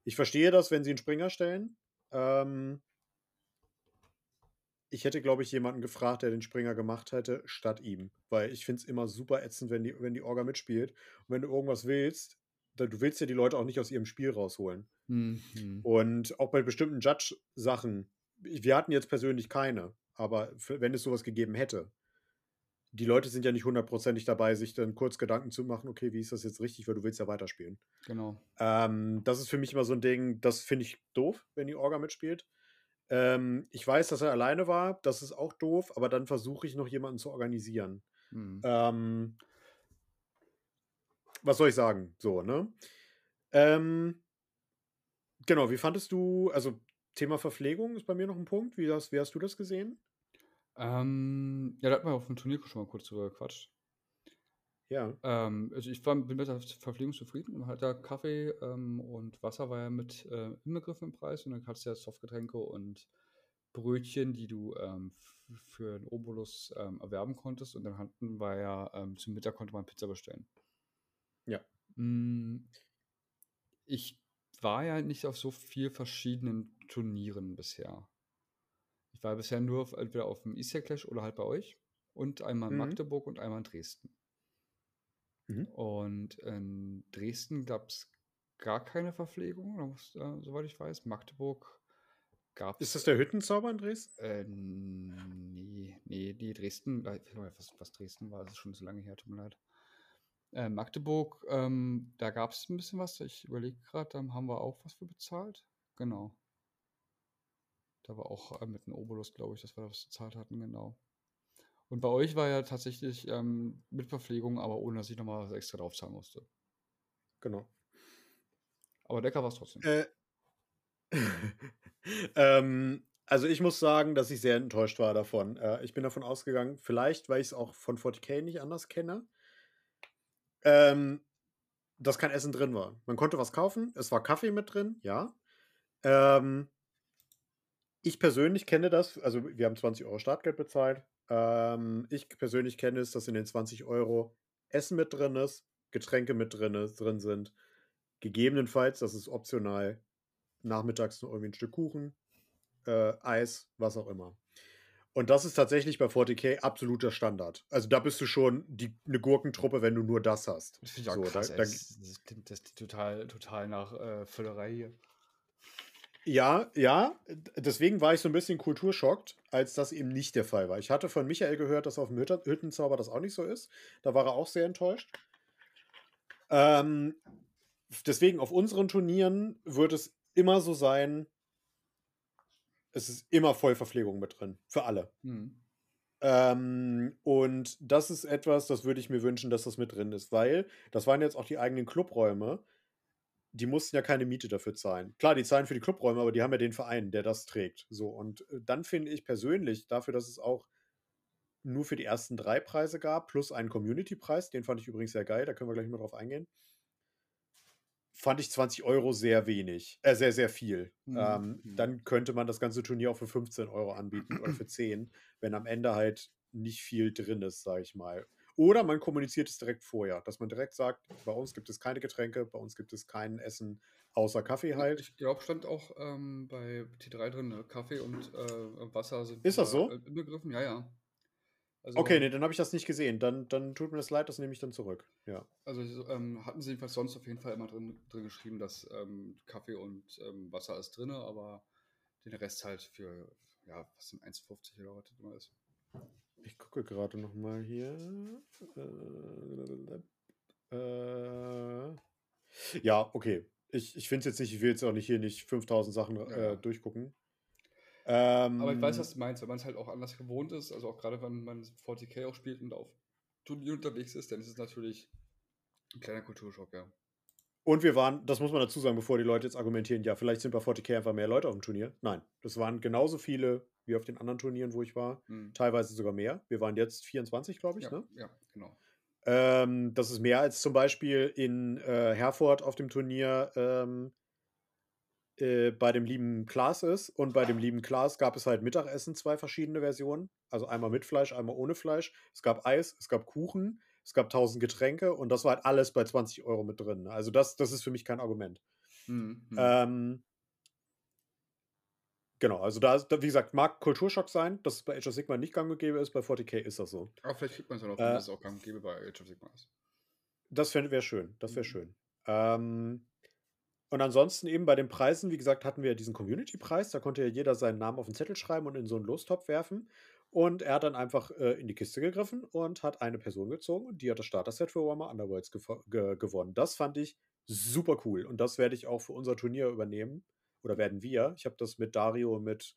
Ich verstehe das, wenn sie einen Springer stellen. Ähm, ich hätte, glaube ich, jemanden gefragt, der den Springer gemacht hätte, statt ihm. Weil ich finde es immer super ätzend, wenn die, wenn die Orga mitspielt. Und wenn du irgendwas willst, da, du willst ja die Leute auch nicht aus ihrem Spiel rausholen. Mhm. Und auch bei bestimmten Judge-Sachen, wir hatten jetzt persönlich keine, aber für, wenn es sowas gegeben hätte, die Leute sind ja nicht hundertprozentig dabei, sich dann kurz Gedanken zu machen, okay, wie ist das jetzt richtig, weil du willst ja weiterspielen. Genau. Ähm, das ist für mich immer so ein Ding, das finde ich doof, wenn die Orga mitspielt. Ähm, ich weiß, dass er alleine war, das ist auch doof, aber dann versuche ich noch jemanden zu organisieren. Mhm. Ähm, was soll ich sagen? So, ne? Ähm, genau, wie fandest du, also Thema Verpflegung ist bei mir noch ein Punkt. Wie hast, wie hast du das gesehen? Ähm, ja, da hat man auf dem Turnier schon mal kurz drüber gequatscht. Ja. Ähm, also ich war, bin mit der Verpflegung zufrieden. Man hat da Kaffee ähm, und Wasser war ja mit äh, inbegriffen im Preis und dann hattest du ja Softgetränke und Brötchen, die du ähm, für einen Obolus ähm, erwerben konntest und dann hatten wir ja ähm, zum Mittag konnte man Pizza bestellen. Ja. Mm, Ich war ja nicht auf so viel verschiedenen Turnieren bisher. Ich war bisher nur auf, entweder auf dem Easter Clash oder halt bei euch und einmal in Mhm. Magdeburg und einmal in Dresden. Mhm. Und in Dresden gab es gar keine Verpflegung, muss- äh, soweit ich weiß. Magdeburg gab Ist das der Hüttenzauber in Dresden? Äh, nee, nee, die Dresden, was, was Dresden war, das ist schon so lange her, tut mir leid. Äh, Magdeburg, ähm, da gab es ein bisschen was. Ich überlege gerade, da haben wir auch was für bezahlt. Genau. Da war auch äh, mit einem Obolus, glaube ich, dass wir das bezahlt hatten, genau. Und bei euch war ja tatsächlich ähm, mit Verpflegung, aber ohne dass ich nochmal was extra drauf zahlen musste. Genau. Aber lecker war es trotzdem. Äh, ähm, also ich muss sagen, dass ich sehr enttäuscht war davon. Äh, ich bin davon ausgegangen, vielleicht, weil ich es auch von 40k nicht anders kenne, ähm, dass kein Essen drin war. Man konnte was kaufen, es war Kaffee mit drin, ja. Ähm, ich persönlich kenne das, also wir haben 20 Euro Startgeld bezahlt. Ähm, ich persönlich kenne es, dass in den 20 Euro Essen mit drin ist, Getränke mit drin, drin sind. Gegebenenfalls, das ist optional, nachmittags noch irgendwie ein Stück Kuchen, äh, Eis, was auch immer. Und das ist tatsächlich bei 40k absoluter Standard. Also da bist du schon die, eine Gurkentruppe, wenn du nur das hast. Das finde ich auch so, krass. Da, da, das, klingt das total, total nach äh, Völlerei hier. Ja, ja, deswegen war ich so ein bisschen kulturschockt, als das eben nicht der Fall war. Ich hatte von Michael gehört, dass auf dem Hüttenzauber das auch nicht so ist. Da war er auch sehr enttäuscht. Ähm, deswegen auf unseren Turnieren wird es immer so sein, es ist immer Vollverpflegung mit drin. Für alle. Mhm. Ähm, und das ist etwas, das würde ich mir wünschen, dass das mit drin ist, weil das waren jetzt auch die eigenen Clubräume. Die mussten ja keine Miete dafür zahlen. Klar, die zahlen für die Clubräume, aber die haben ja den Verein, der das trägt. So, und äh, dann finde ich persönlich, dafür, dass es auch nur für die ersten drei Preise gab, plus einen Community-Preis, den fand ich übrigens sehr geil, da können wir gleich mal drauf eingehen fand ich 20 Euro sehr wenig, äh, sehr, sehr viel. Mhm. Ähm, mhm. dann könnte man das ganze Turnier auch für 15 Euro anbieten oder für 10, wenn am Ende halt nicht viel drin ist, sage ich mal. Oder man kommuniziert es direkt vorher, dass man direkt sagt, bei uns gibt es keine Getränke, bei uns gibt es kein Essen außer Kaffee halt. Ich glaube, stand auch ähm, bei T3 drin, ne? Kaffee und äh, Wasser sind ist das so? inbegriffen, ja, ja. Also, okay, nee, dann habe ich das nicht gesehen. Dann, dann tut mir das leid, das nehme ich dann zurück. Ja. Also ähm, hatten sie jedenfalls sonst auf jeden Fall immer drin, drin geschrieben, dass ähm, Kaffee und ähm, Wasser ist drin, aber den Rest halt für, ja, was sind 1,50 oder was immer ist. Ich gucke gerade nochmal hier. Äh, äh, ja, okay. Ich, ich finde es jetzt nicht, ich will jetzt auch nicht hier nicht 5000 Sachen äh, durchgucken. Ähm, Aber ich weiß, was du meinst, wenn man es halt auch anders gewohnt ist, also auch gerade wenn man 40k auch spielt und auf Turnier unterwegs ist, dann ist es natürlich ein kleiner Kulturschock, ja. Und wir waren, das muss man dazu sagen, bevor die Leute jetzt argumentieren, ja, vielleicht sind bei 40k einfach mehr Leute auf dem Turnier. Nein, das waren genauso viele wie auf den anderen Turnieren, wo ich war. Mhm. Teilweise sogar mehr. Wir waren jetzt 24, glaube ich, ja, ne? Ja, genau. Ähm, das ist mehr als zum Beispiel in äh, Herford auf dem Turnier ähm, äh, bei dem lieben Klaas ist. Und bei dem lieben Klaas gab es halt Mittagessen, zwei verschiedene Versionen. Also einmal mit Fleisch, einmal ohne Fleisch. Es gab Eis, es gab Kuchen, es gab tausend Getränke und das war halt alles bei 20 Euro mit drin. Also das, das ist für mich kein Argument. Mhm. Ähm, Genau, also da, wie gesagt, mag Kulturschock sein, dass es bei Age of Sigma nicht gang und gäbe ist, bei 40k ist das so. Aber vielleicht kriegt man es ja noch, äh, dass es auch gang und gäbe bei Age of Sigma ist. Das wäre schön, das wäre mhm. schön. Ähm, und ansonsten eben bei den Preisen, wie gesagt, hatten wir diesen Community-Preis. Da konnte ja jeder seinen Namen auf den Zettel schreiben und in so einen Lostopf werfen. Und er hat dann einfach äh, in die Kiste gegriffen und hat eine Person gezogen und die hat das Starter-Set für Warhammer Underworlds ge gewonnen. Das fand ich super cool und das werde ich auch für unser Turnier übernehmen. Oder werden wir. Ich habe das mit Dario, mit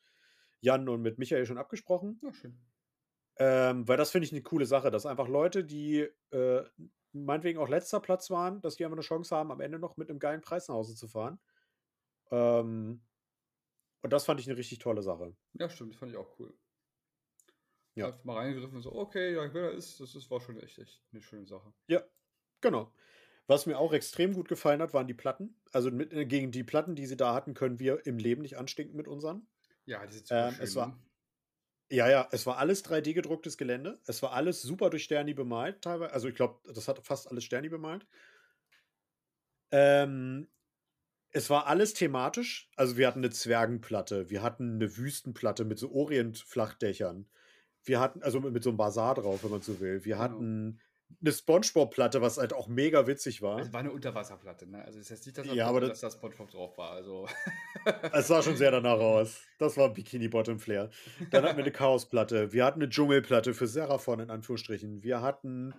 Jan und mit Michael schon abgesprochen. Ja, schön. Ähm, weil das finde ich eine coole Sache, dass einfach Leute, die äh, meinetwegen auch letzter Platz waren, dass die einfach eine Chance haben, am Ende noch mit einem geilen Preis nach Hause zu fahren. Ähm, und das fand ich eine richtig tolle Sache. Ja, stimmt, das fand ich auch cool. Ja. Einfach mal reingegriffen und so, okay, ja, wer da ist, das ist, war schon echt, echt eine schöne Sache. Ja, genau. Was mir auch extrem gut gefallen hat, waren die Platten. Also mit, äh, gegen die Platten, die sie da hatten, können wir im Leben nicht anstinken mit unseren. Ja, die sind super ähm, schön. Es war, ne? Ja, ja, es war alles 3D gedrucktes Gelände. Es war alles super durch Sterni bemalt, teilweise. Also ich glaube, das hat fast alles Sterni bemalt. Ähm, es war alles thematisch. Also wir hatten eine Zwergenplatte, wir hatten eine Wüstenplatte mit so Orientflachdächern. Wir hatten, also mit so einem Bazar drauf, wenn man so will. Wir genau. hatten eine Spongebob-Platte, was halt auch mega witzig war. Es war eine Unterwasserplatte, ne? Also es ist jetzt nicht, dass, Ja, aber dass da Spongebob drauf war. Also. Es sah schon sehr danach aus. Das war Bikini Bottom Flair. Dann hatten wir eine Chaosplatte. Wir hatten eine Dschungelplatte für Seraphon in Anführungsstrichen. Wir hatten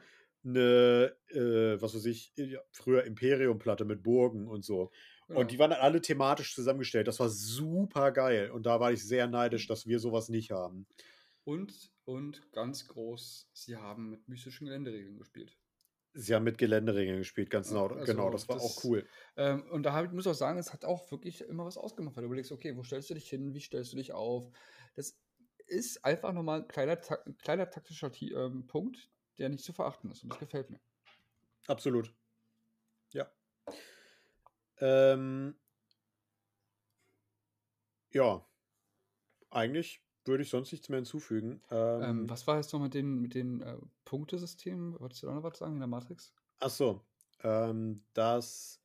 eine, äh, was weiß ich, ja, früher Imperium-Platte mit Burgen und so. Genau. Und die waren dann alle thematisch zusammengestellt. Das war super geil. Und da war ich sehr neidisch, dass wir sowas nicht haben. Und, und ganz groß, sie haben mit mystischen Geländeregeln gespielt. Sie haben mit Geländeregeln gespielt, ganz genau. genau, also das war auch das- cool. Ähm, und da hab, ich muss auch sagen, es hat auch wirklich immer was ausgemacht, weil du überlegst, okay, wo stellst du dich hin, wie stellst du dich auf? Das ist einfach nochmal ein kleiner, tak kleiner taktischer Ti- ähm, Punkt, der nicht zu verachten ist. Und das gefällt mir. Absolut. Ja. Ähm, ja. Eigentlich würde ich sonst nichts mehr hinzufügen. Ähm, Ähm, was war jetzt noch mit den, mit den äh, Punktesystemen? Wolltest du da noch was sagen in der Matrix? Ach so. Ähm, das.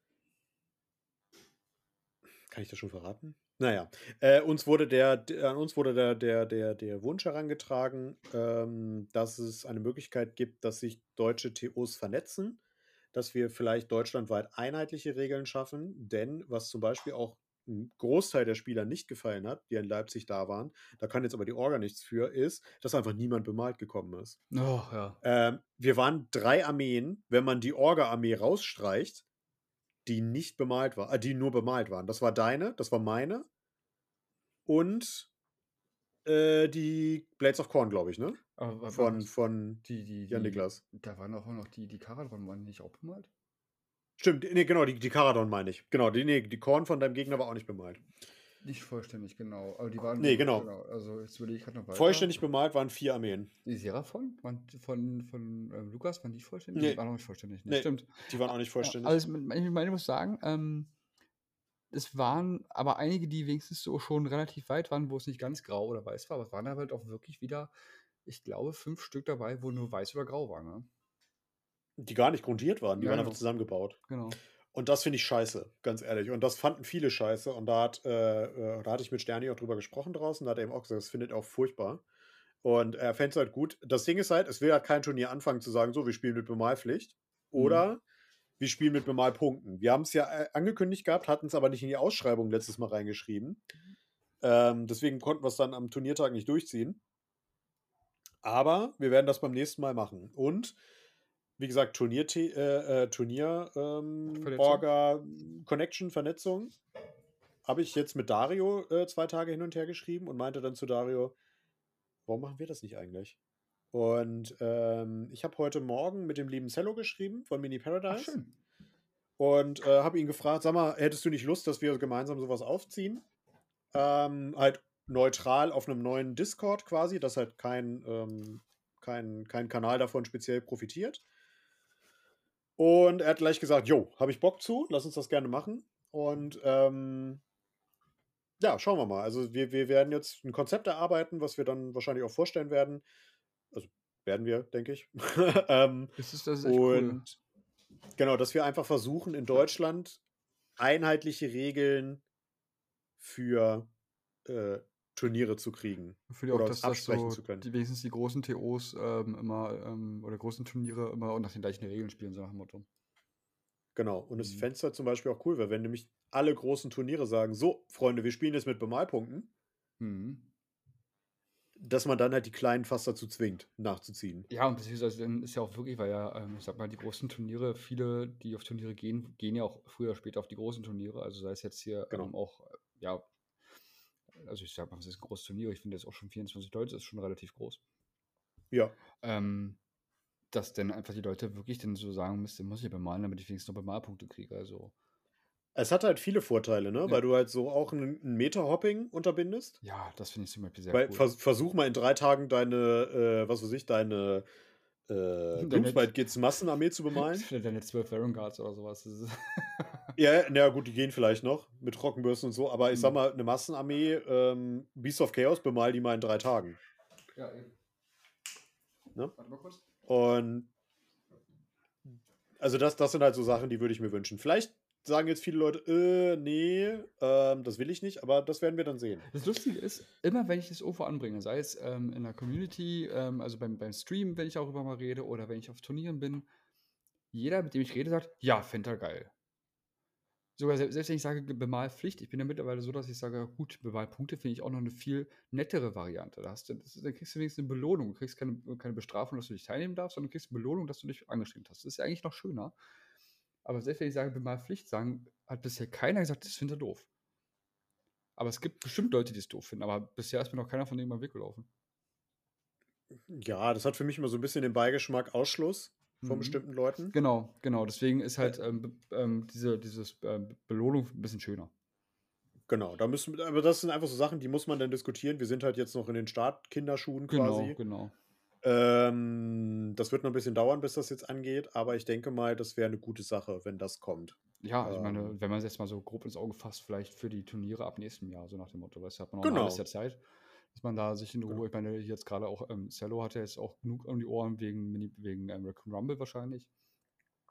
Kann ich das schon verraten? Naja, äh, uns wurde der, d- an uns wurde der, der, der, der Wunsch herangetragen, ähm, dass es eine Möglichkeit gibt, dass sich deutsche TOs vernetzen, dass wir vielleicht deutschlandweit einheitliche Regeln schaffen, denn was zum Beispiel auch ein Großteil der Spieler nicht gefallen hat, die in Leipzig da waren, da kann jetzt aber die Orga nichts für, ist, dass einfach niemand bemalt gekommen ist. Oh, ja. Ähm, wir waren drei Armeen, wenn man die Orga-Armee rausstreicht, die nicht bemalt war, äh, die nur bemalt waren. Das war deine, das war meine und äh, die Blades of Corn, glaube ich, ne? Von, von die, die, Jan Niklas. Da waren auch noch die, die Karadron, waren nicht auch bemalt? Stimmt, nee, genau, die, die Karadon meine ich. Genau, die, nee, die Korn von deinem Gegner war auch nicht bemalt. Nicht vollständig, genau. Aber die waren. Nee, genau. Also jetzt überlege ich gerade noch weiter. Vollständig bemalt waren vier Armeen. Die Seraphon? Die von, von ähm, Lukas, waren die vollständig? Nee. Die waren noch nicht vollständig. Nee, Nee, stimmt. Die waren auch nicht vollständig. Ja, Also, ich meine, ich muss sagen, ähm, es waren aber einige, die wenigstens so schon relativ weit waren, wo es nicht ganz grau oder weiß war, aber es waren halt auch wirklich wieder, ich glaube, fünf Stück dabei, wo nur weiß oder grau war. Ne? Die gar nicht grundiert waren, die Ja, waren einfach zusammengebaut. Genau. Und das finde ich scheiße, ganz ehrlich. Und das fanden viele scheiße. Und da, hat, äh, äh, da hatte ich mit Sterni auch drüber gesprochen draußen. Da hat er eben auch gesagt, das findet er auch furchtbar. Und er fände es halt gut. Das Ding ist halt, es will halt kein Turnier anfangen zu sagen, so, wir spielen mit Bemalpflicht. Oder wir spielen mit Bemalpunkten. Wir haben es ja äh, angekündigt gehabt, hatten es aber nicht in die Ausschreibung letztes Mal reingeschrieben. Ähm, deswegen konnten wir es dann am Turniertag nicht durchziehen. Aber wir werden das beim nächsten Mal machen. Und wie gesagt, Turnier, äh, äh, Turnier ähm. Orga, Connection, Vernetzung. Habe ich jetzt mit Dario äh, zwei Tage hin und her geschrieben und meinte dann zu Dario, warum machen wir das nicht eigentlich? Und ähm, ich habe heute Morgen mit dem lieben Cello geschrieben von Mini Ach, Paradise schön. und äh, habe ihn gefragt, sag mal, hättest du nicht Lust, dass wir gemeinsam sowas aufziehen? Ähm, halt neutral auf einem neuen Discord quasi, dass halt kein, ähm, kein, kein Kanal davon speziell profitiert. Und er hat gleich gesagt, jo, habe ich Bock zu, lass uns das gerne machen. Und ähm, ja, schauen wir mal. Also wir, wir werden jetzt ein Konzept erarbeiten, was wir dann wahrscheinlich auch vorstellen werden. Also werden wir, denke ich. ähm, Das ist, das ist echt cool. und genau, dass wir einfach versuchen, in Deutschland einheitliche Regeln für äh, Turniere zu kriegen. Für die auch, dass das absprechen so, zu können. die, wenigstens die großen TOs ähm, immer, ähm, oder großen Turniere immer auch nach den gleichen Regeln spielen, so nach dem Motto. Genau. Und das Mhm. Fenster zum Beispiel auch cool wäre, wenn nämlich alle großen Turniere sagen, so, Freunde, wir spielen jetzt mit Bemalpunkten, Mhm. dass man dann halt die Kleinen fast dazu zwingt, nachzuziehen. Ja, und beziehungsweise dann ist ja auch wirklich, weil ja, ähm, ich sag mal, die großen Turniere, viele, die auf Turniere gehen, gehen ja auch früher oder später auf die großen Turniere. Also sei es jetzt hier Genau. ähm, auch, ja, also ich sag mal, es ist ein großes Turnier, ich finde jetzt auch schon 24 Leute, ist schon relativ groß. Ja. Ähm, dass dann einfach die Leute wirklich dann so sagen müssten, muss ich bemalen, damit ich wenigstens noch Bemalpunkte kriege. Also, Es hat halt viele Vorteile, ne? Ja. Weil du halt so auch ein, ein Meta-Hopping unterbindest. ja, das finde ich zum Beispiel sehr Weil cool. vers versuch mal in drei Tagen deine, äh, was weiß ich, deine äh, Doomsbite Kids Massenarmee zu bemalen. Deine 12 Baron Guards oder sowas. Ja, na gut, die gehen vielleicht noch mit Trockenbürsten und so, aber ich sag Mhm. mal, eine Massenarmee, ähm, Beast of Chaos, bemal die mal in drei Tagen. ja, eben. Ne? Warte mal kurz. Und also das, das sind halt so Sachen, die würde ich mir wünschen. Vielleicht sagen jetzt viele Leute, äh, nee, ähm, das will ich nicht, aber das werden wir dann sehen. Das Lustige ist, immer wenn ich das irgendwo anbringe, sei es ähm, in der Community, ähm, also beim, beim Stream, wenn ich auch darüber mal rede, oder wenn ich auf Turnieren bin, jeder, mit dem ich rede, sagt, ja, fände er geil. Sogar selbst, selbst wenn ich sage Bemalpflicht, ich bin ja mittlerweile so, dass ich sage, gut, Bemalpunkte finde ich auch noch eine viel nettere Variante. Da, hast du, das, da kriegst du wenigstens eine Belohnung. Du kriegst keine, keine Bestrafung, dass du nicht teilnehmen darfst, sondern du kriegst eine Belohnung, dass du dich angestrengt hast. Das ist ja eigentlich noch schöner. Aber selbst wenn ich sage Bemalpflicht, sagen, hat bisher keiner gesagt, das findet er doof. Aber es gibt bestimmt Leute, die es doof finden. Aber bisher ist mir noch keiner von denen mal weggelaufen. Ja, das hat für mich immer so ein bisschen den Beigeschmack Ausschluss von mhm. bestimmten Leuten. Genau, genau. Deswegen ist halt ähm, ähm, diese dieses, äh, Belohnung ein bisschen schöner. Genau, da müssen aber das sind einfach so Sachen, die muss man dann diskutieren. Wir sind halt jetzt noch in den Startkinderschuhen quasi. Genau, genau. Ähm, das wird noch ein bisschen dauern, bis das jetzt angeht, aber ich denke mal, das wäre eine gute Sache, wenn das kommt. Ja, ich meine, ähm. wenn man es jetzt mal so grob ins Auge fasst, vielleicht für die Turniere ab nächstem Jahr, so nach dem Motto, weißt du, hat man noch genau. ein halbes Jahr Zeit dass man da sich in Ruhe, genau. ich meine, jetzt gerade auch, ähm, Cello hat ja jetzt auch genug um die Ohren wegen, wegen ähm, Raccoon Rumble wahrscheinlich.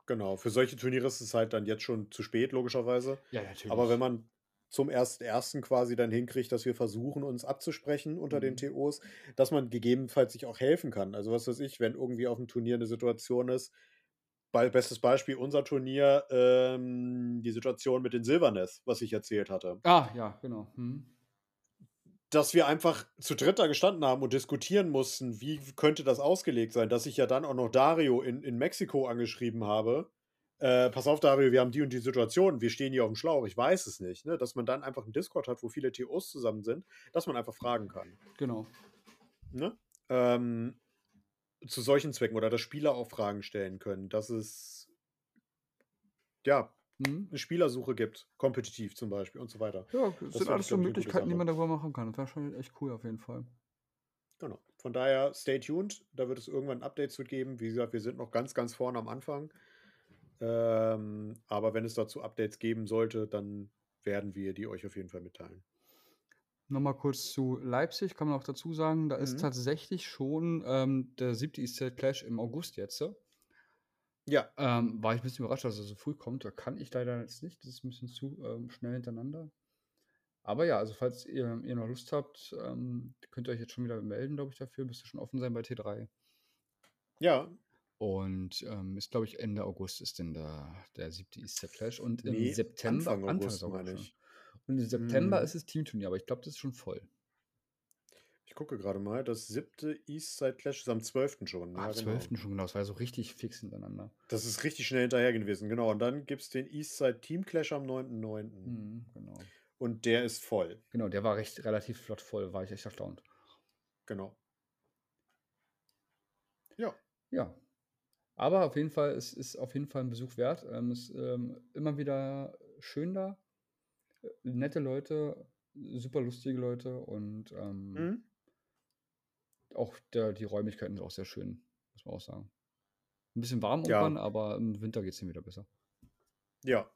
Genau, für solche Turniere ist es halt dann jetzt schon zu spät, logischerweise. Ja, natürlich. Aber wenn man zum ersten quasi dann hinkriegt, dass wir versuchen, uns abzusprechen unter mhm. den TOs, dass man gegebenenfalls sich auch helfen kann. Also was weiß ich, wenn irgendwie auf dem Turnier eine Situation ist, bei, bestes Beispiel unser Turnier, ähm, die Situation mit den Silverness, was ich erzählt hatte. Ah, ja, genau. Hm dass wir einfach zu dritt da gestanden haben und diskutieren mussten, wie könnte das ausgelegt sein, dass ich ja dann auch noch Dario in, in Mexiko angeschrieben habe. Äh, pass auf, Dario, wir haben die und die Situation, wir stehen hier auf dem Schlauch, ich weiß es nicht. Ne? Dass man dann einfach einen Discord hat, wo viele TOs zusammen sind, dass man einfach fragen kann. Genau. Ne? Ähm, zu solchen Zwecken oder dass Spieler auch Fragen stellen können. Dass es ja mhm. eine Spielersuche gibt, kompetitiv zum Beispiel und so weiter. Ja, das, das sind alles so Möglichkeiten, die man darüber machen kann. Das wäre schon echt cool auf jeden Fall. Genau. Von daher, stay tuned. Da wird es irgendwann Updates zu geben. Wie gesagt, wir sind noch ganz, ganz vorne am Anfang. Ähm, aber wenn es dazu Updates geben sollte, dann werden wir die euch auf jeden Fall mitteilen. Nochmal kurz zu Leipzig, kann man auch dazu sagen, da ist mhm. tatsächlich schon ähm, der siebte Easter Clash im August jetzt. Ja. Ähm, war ich ein bisschen überrascht, dass er so früh kommt. Da kann ich leider jetzt nicht. Das ist ein bisschen zu ähm, schnell hintereinander. Aber ja, also falls ihr, ihr noch Lust habt, ähm, könnt ihr euch jetzt schon wieder melden, glaube ich, dafür. Müsste schon offen sein bei T3. Ja. Und ähm, ist, glaube ich, Ende August ist denn der, der siebte Easter Flash. Und im nee, September, Anfang August, Anfang ich. Und im September hm. ist es Teamturnier, aber ich glaube, das ist schon voll. Ich gucke gerade mal, das siebte Eastside Clash ist am 12. schon. Ah, am 12. Genau. schon, genau. Das war ja so richtig fix hintereinander. Das ist richtig schnell hinterher gewesen, genau. Und dann gibt es den Eastside Team Clash am 9.9. Mhm, genau. Und der ist voll. Genau, der war recht relativ flott voll, war ich echt erstaunt. Genau. Ja. Ja. Aber auf jeden Fall, es ist auf jeden Fall ein Besuch wert. Ähm, es ist ähm, immer wieder schön da. Äh, nette Leute, super lustige Leute und ähm, mhm auch der, die Räumlichkeiten sind auch sehr schön, muss man auch sagen. Ein bisschen warm ja. irgendwann, aber im Winter geht es dann wieder besser. Ja.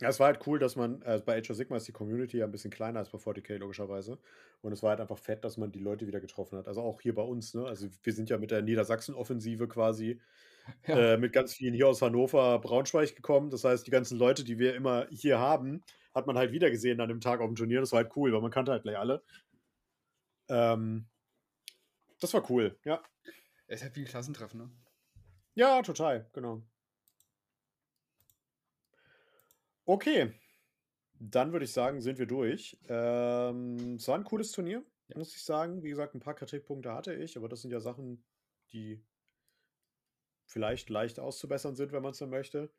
Ja, es war halt cool, dass man, äh, bei Age of Sigma ist die Community ja ein bisschen kleiner als bei 40k, logischerweise. Und es war halt einfach fett, dass man die Leute wieder getroffen hat. Also auch hier bei uns, ne? Also wir sind ja mit der Niedersachsen-Offensive quasi ja. äh, mit ganz vielen hier aus Hannover, Braunschweig gekommen. Das heißt, die ganzen Leute, die wir immer hier haben, hat man halt wieder gesehen an dem Tag auf dem Turnier. Das war halt cool, weil man kannte halt gleich alle. Ähm, das war cool, ja. Es ist halt wie ein Klassentreffen, ne? Ja, total, genau. Okay. Dann würde ich sagen, sind wir durch. Ähm, es war ein cooles Turnier, ja. muss ich sagen. Wie gesagt, ein paar Kritikpunkte hatte ich, aber das sind ja Sachen, die vielleicht leicht auszubessern sind, wenn man es denn möchte.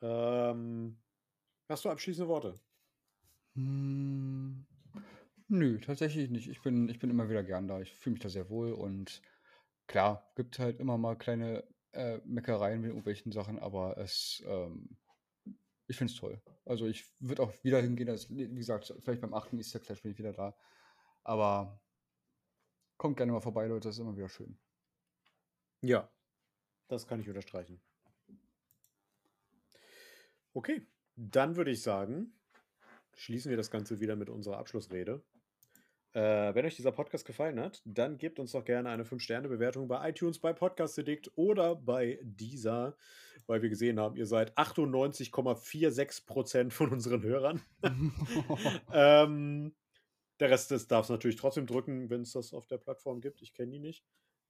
Ähm, hast du abschließende Worte? Hm, Nö, tatsächlich nicht. Ich bin ich bin immer wieder gern da. Ich fühle mich da sehr wohl und klar, gibt halt immer mal kleine, äh, Meckereien mit irgendwelchen Sachen, aber es, ähm ich finde es toll. Also, ich würde auch wieder hingehen, dass wie gesagt, vielleicht beim 8. Easter Clash bin ich wieder da. Aber kommt gerne mal vorbei, Leute, das ist immer wieder schön. Ja, das kann ich unterstreichen. Okay, dann würde ich sagen, schließen wir das Ganze wieder mit unserer Abschlussrede. Äh, wenn euch dieser Podcast gefallen hat, dann gebt uns doch gerne eine 5-Sterne-Bewertung bei iTunes, bei Podcast Addict oder bei dieser. weil wir gesehen haben, ihr seid 98,46% von unseren Hörern. ähm, der Rest darf es natürlich trotzdem drücken, wenn es das auf der Plattform gibt. Ich kenne die nicht.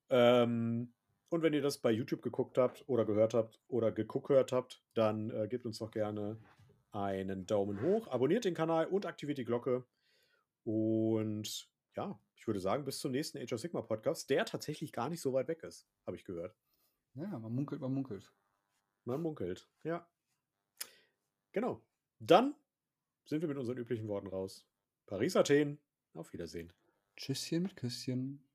Ähm, und wenn ihr das bei YouTube geguckt habt oder gehört habt oder geguckt habt, dann äh, gebt uns doch gerne einen Daumen hoch, abonniert den Kanal und aktiviert die Glocke. Und ja, ich würde sagen, bis zum nächsten Age of Sigma Podcast, der tatsächlich gar nicht so weit weg ist, habe ich gehört. Ja, man munkelt, man munkelt. Man munkelt, ja. Genau. Dann sind wir mit unseren üblichen Worten raus. Paris, Athen, auf Wiedersehen. Tschüsschen mit Küsschen.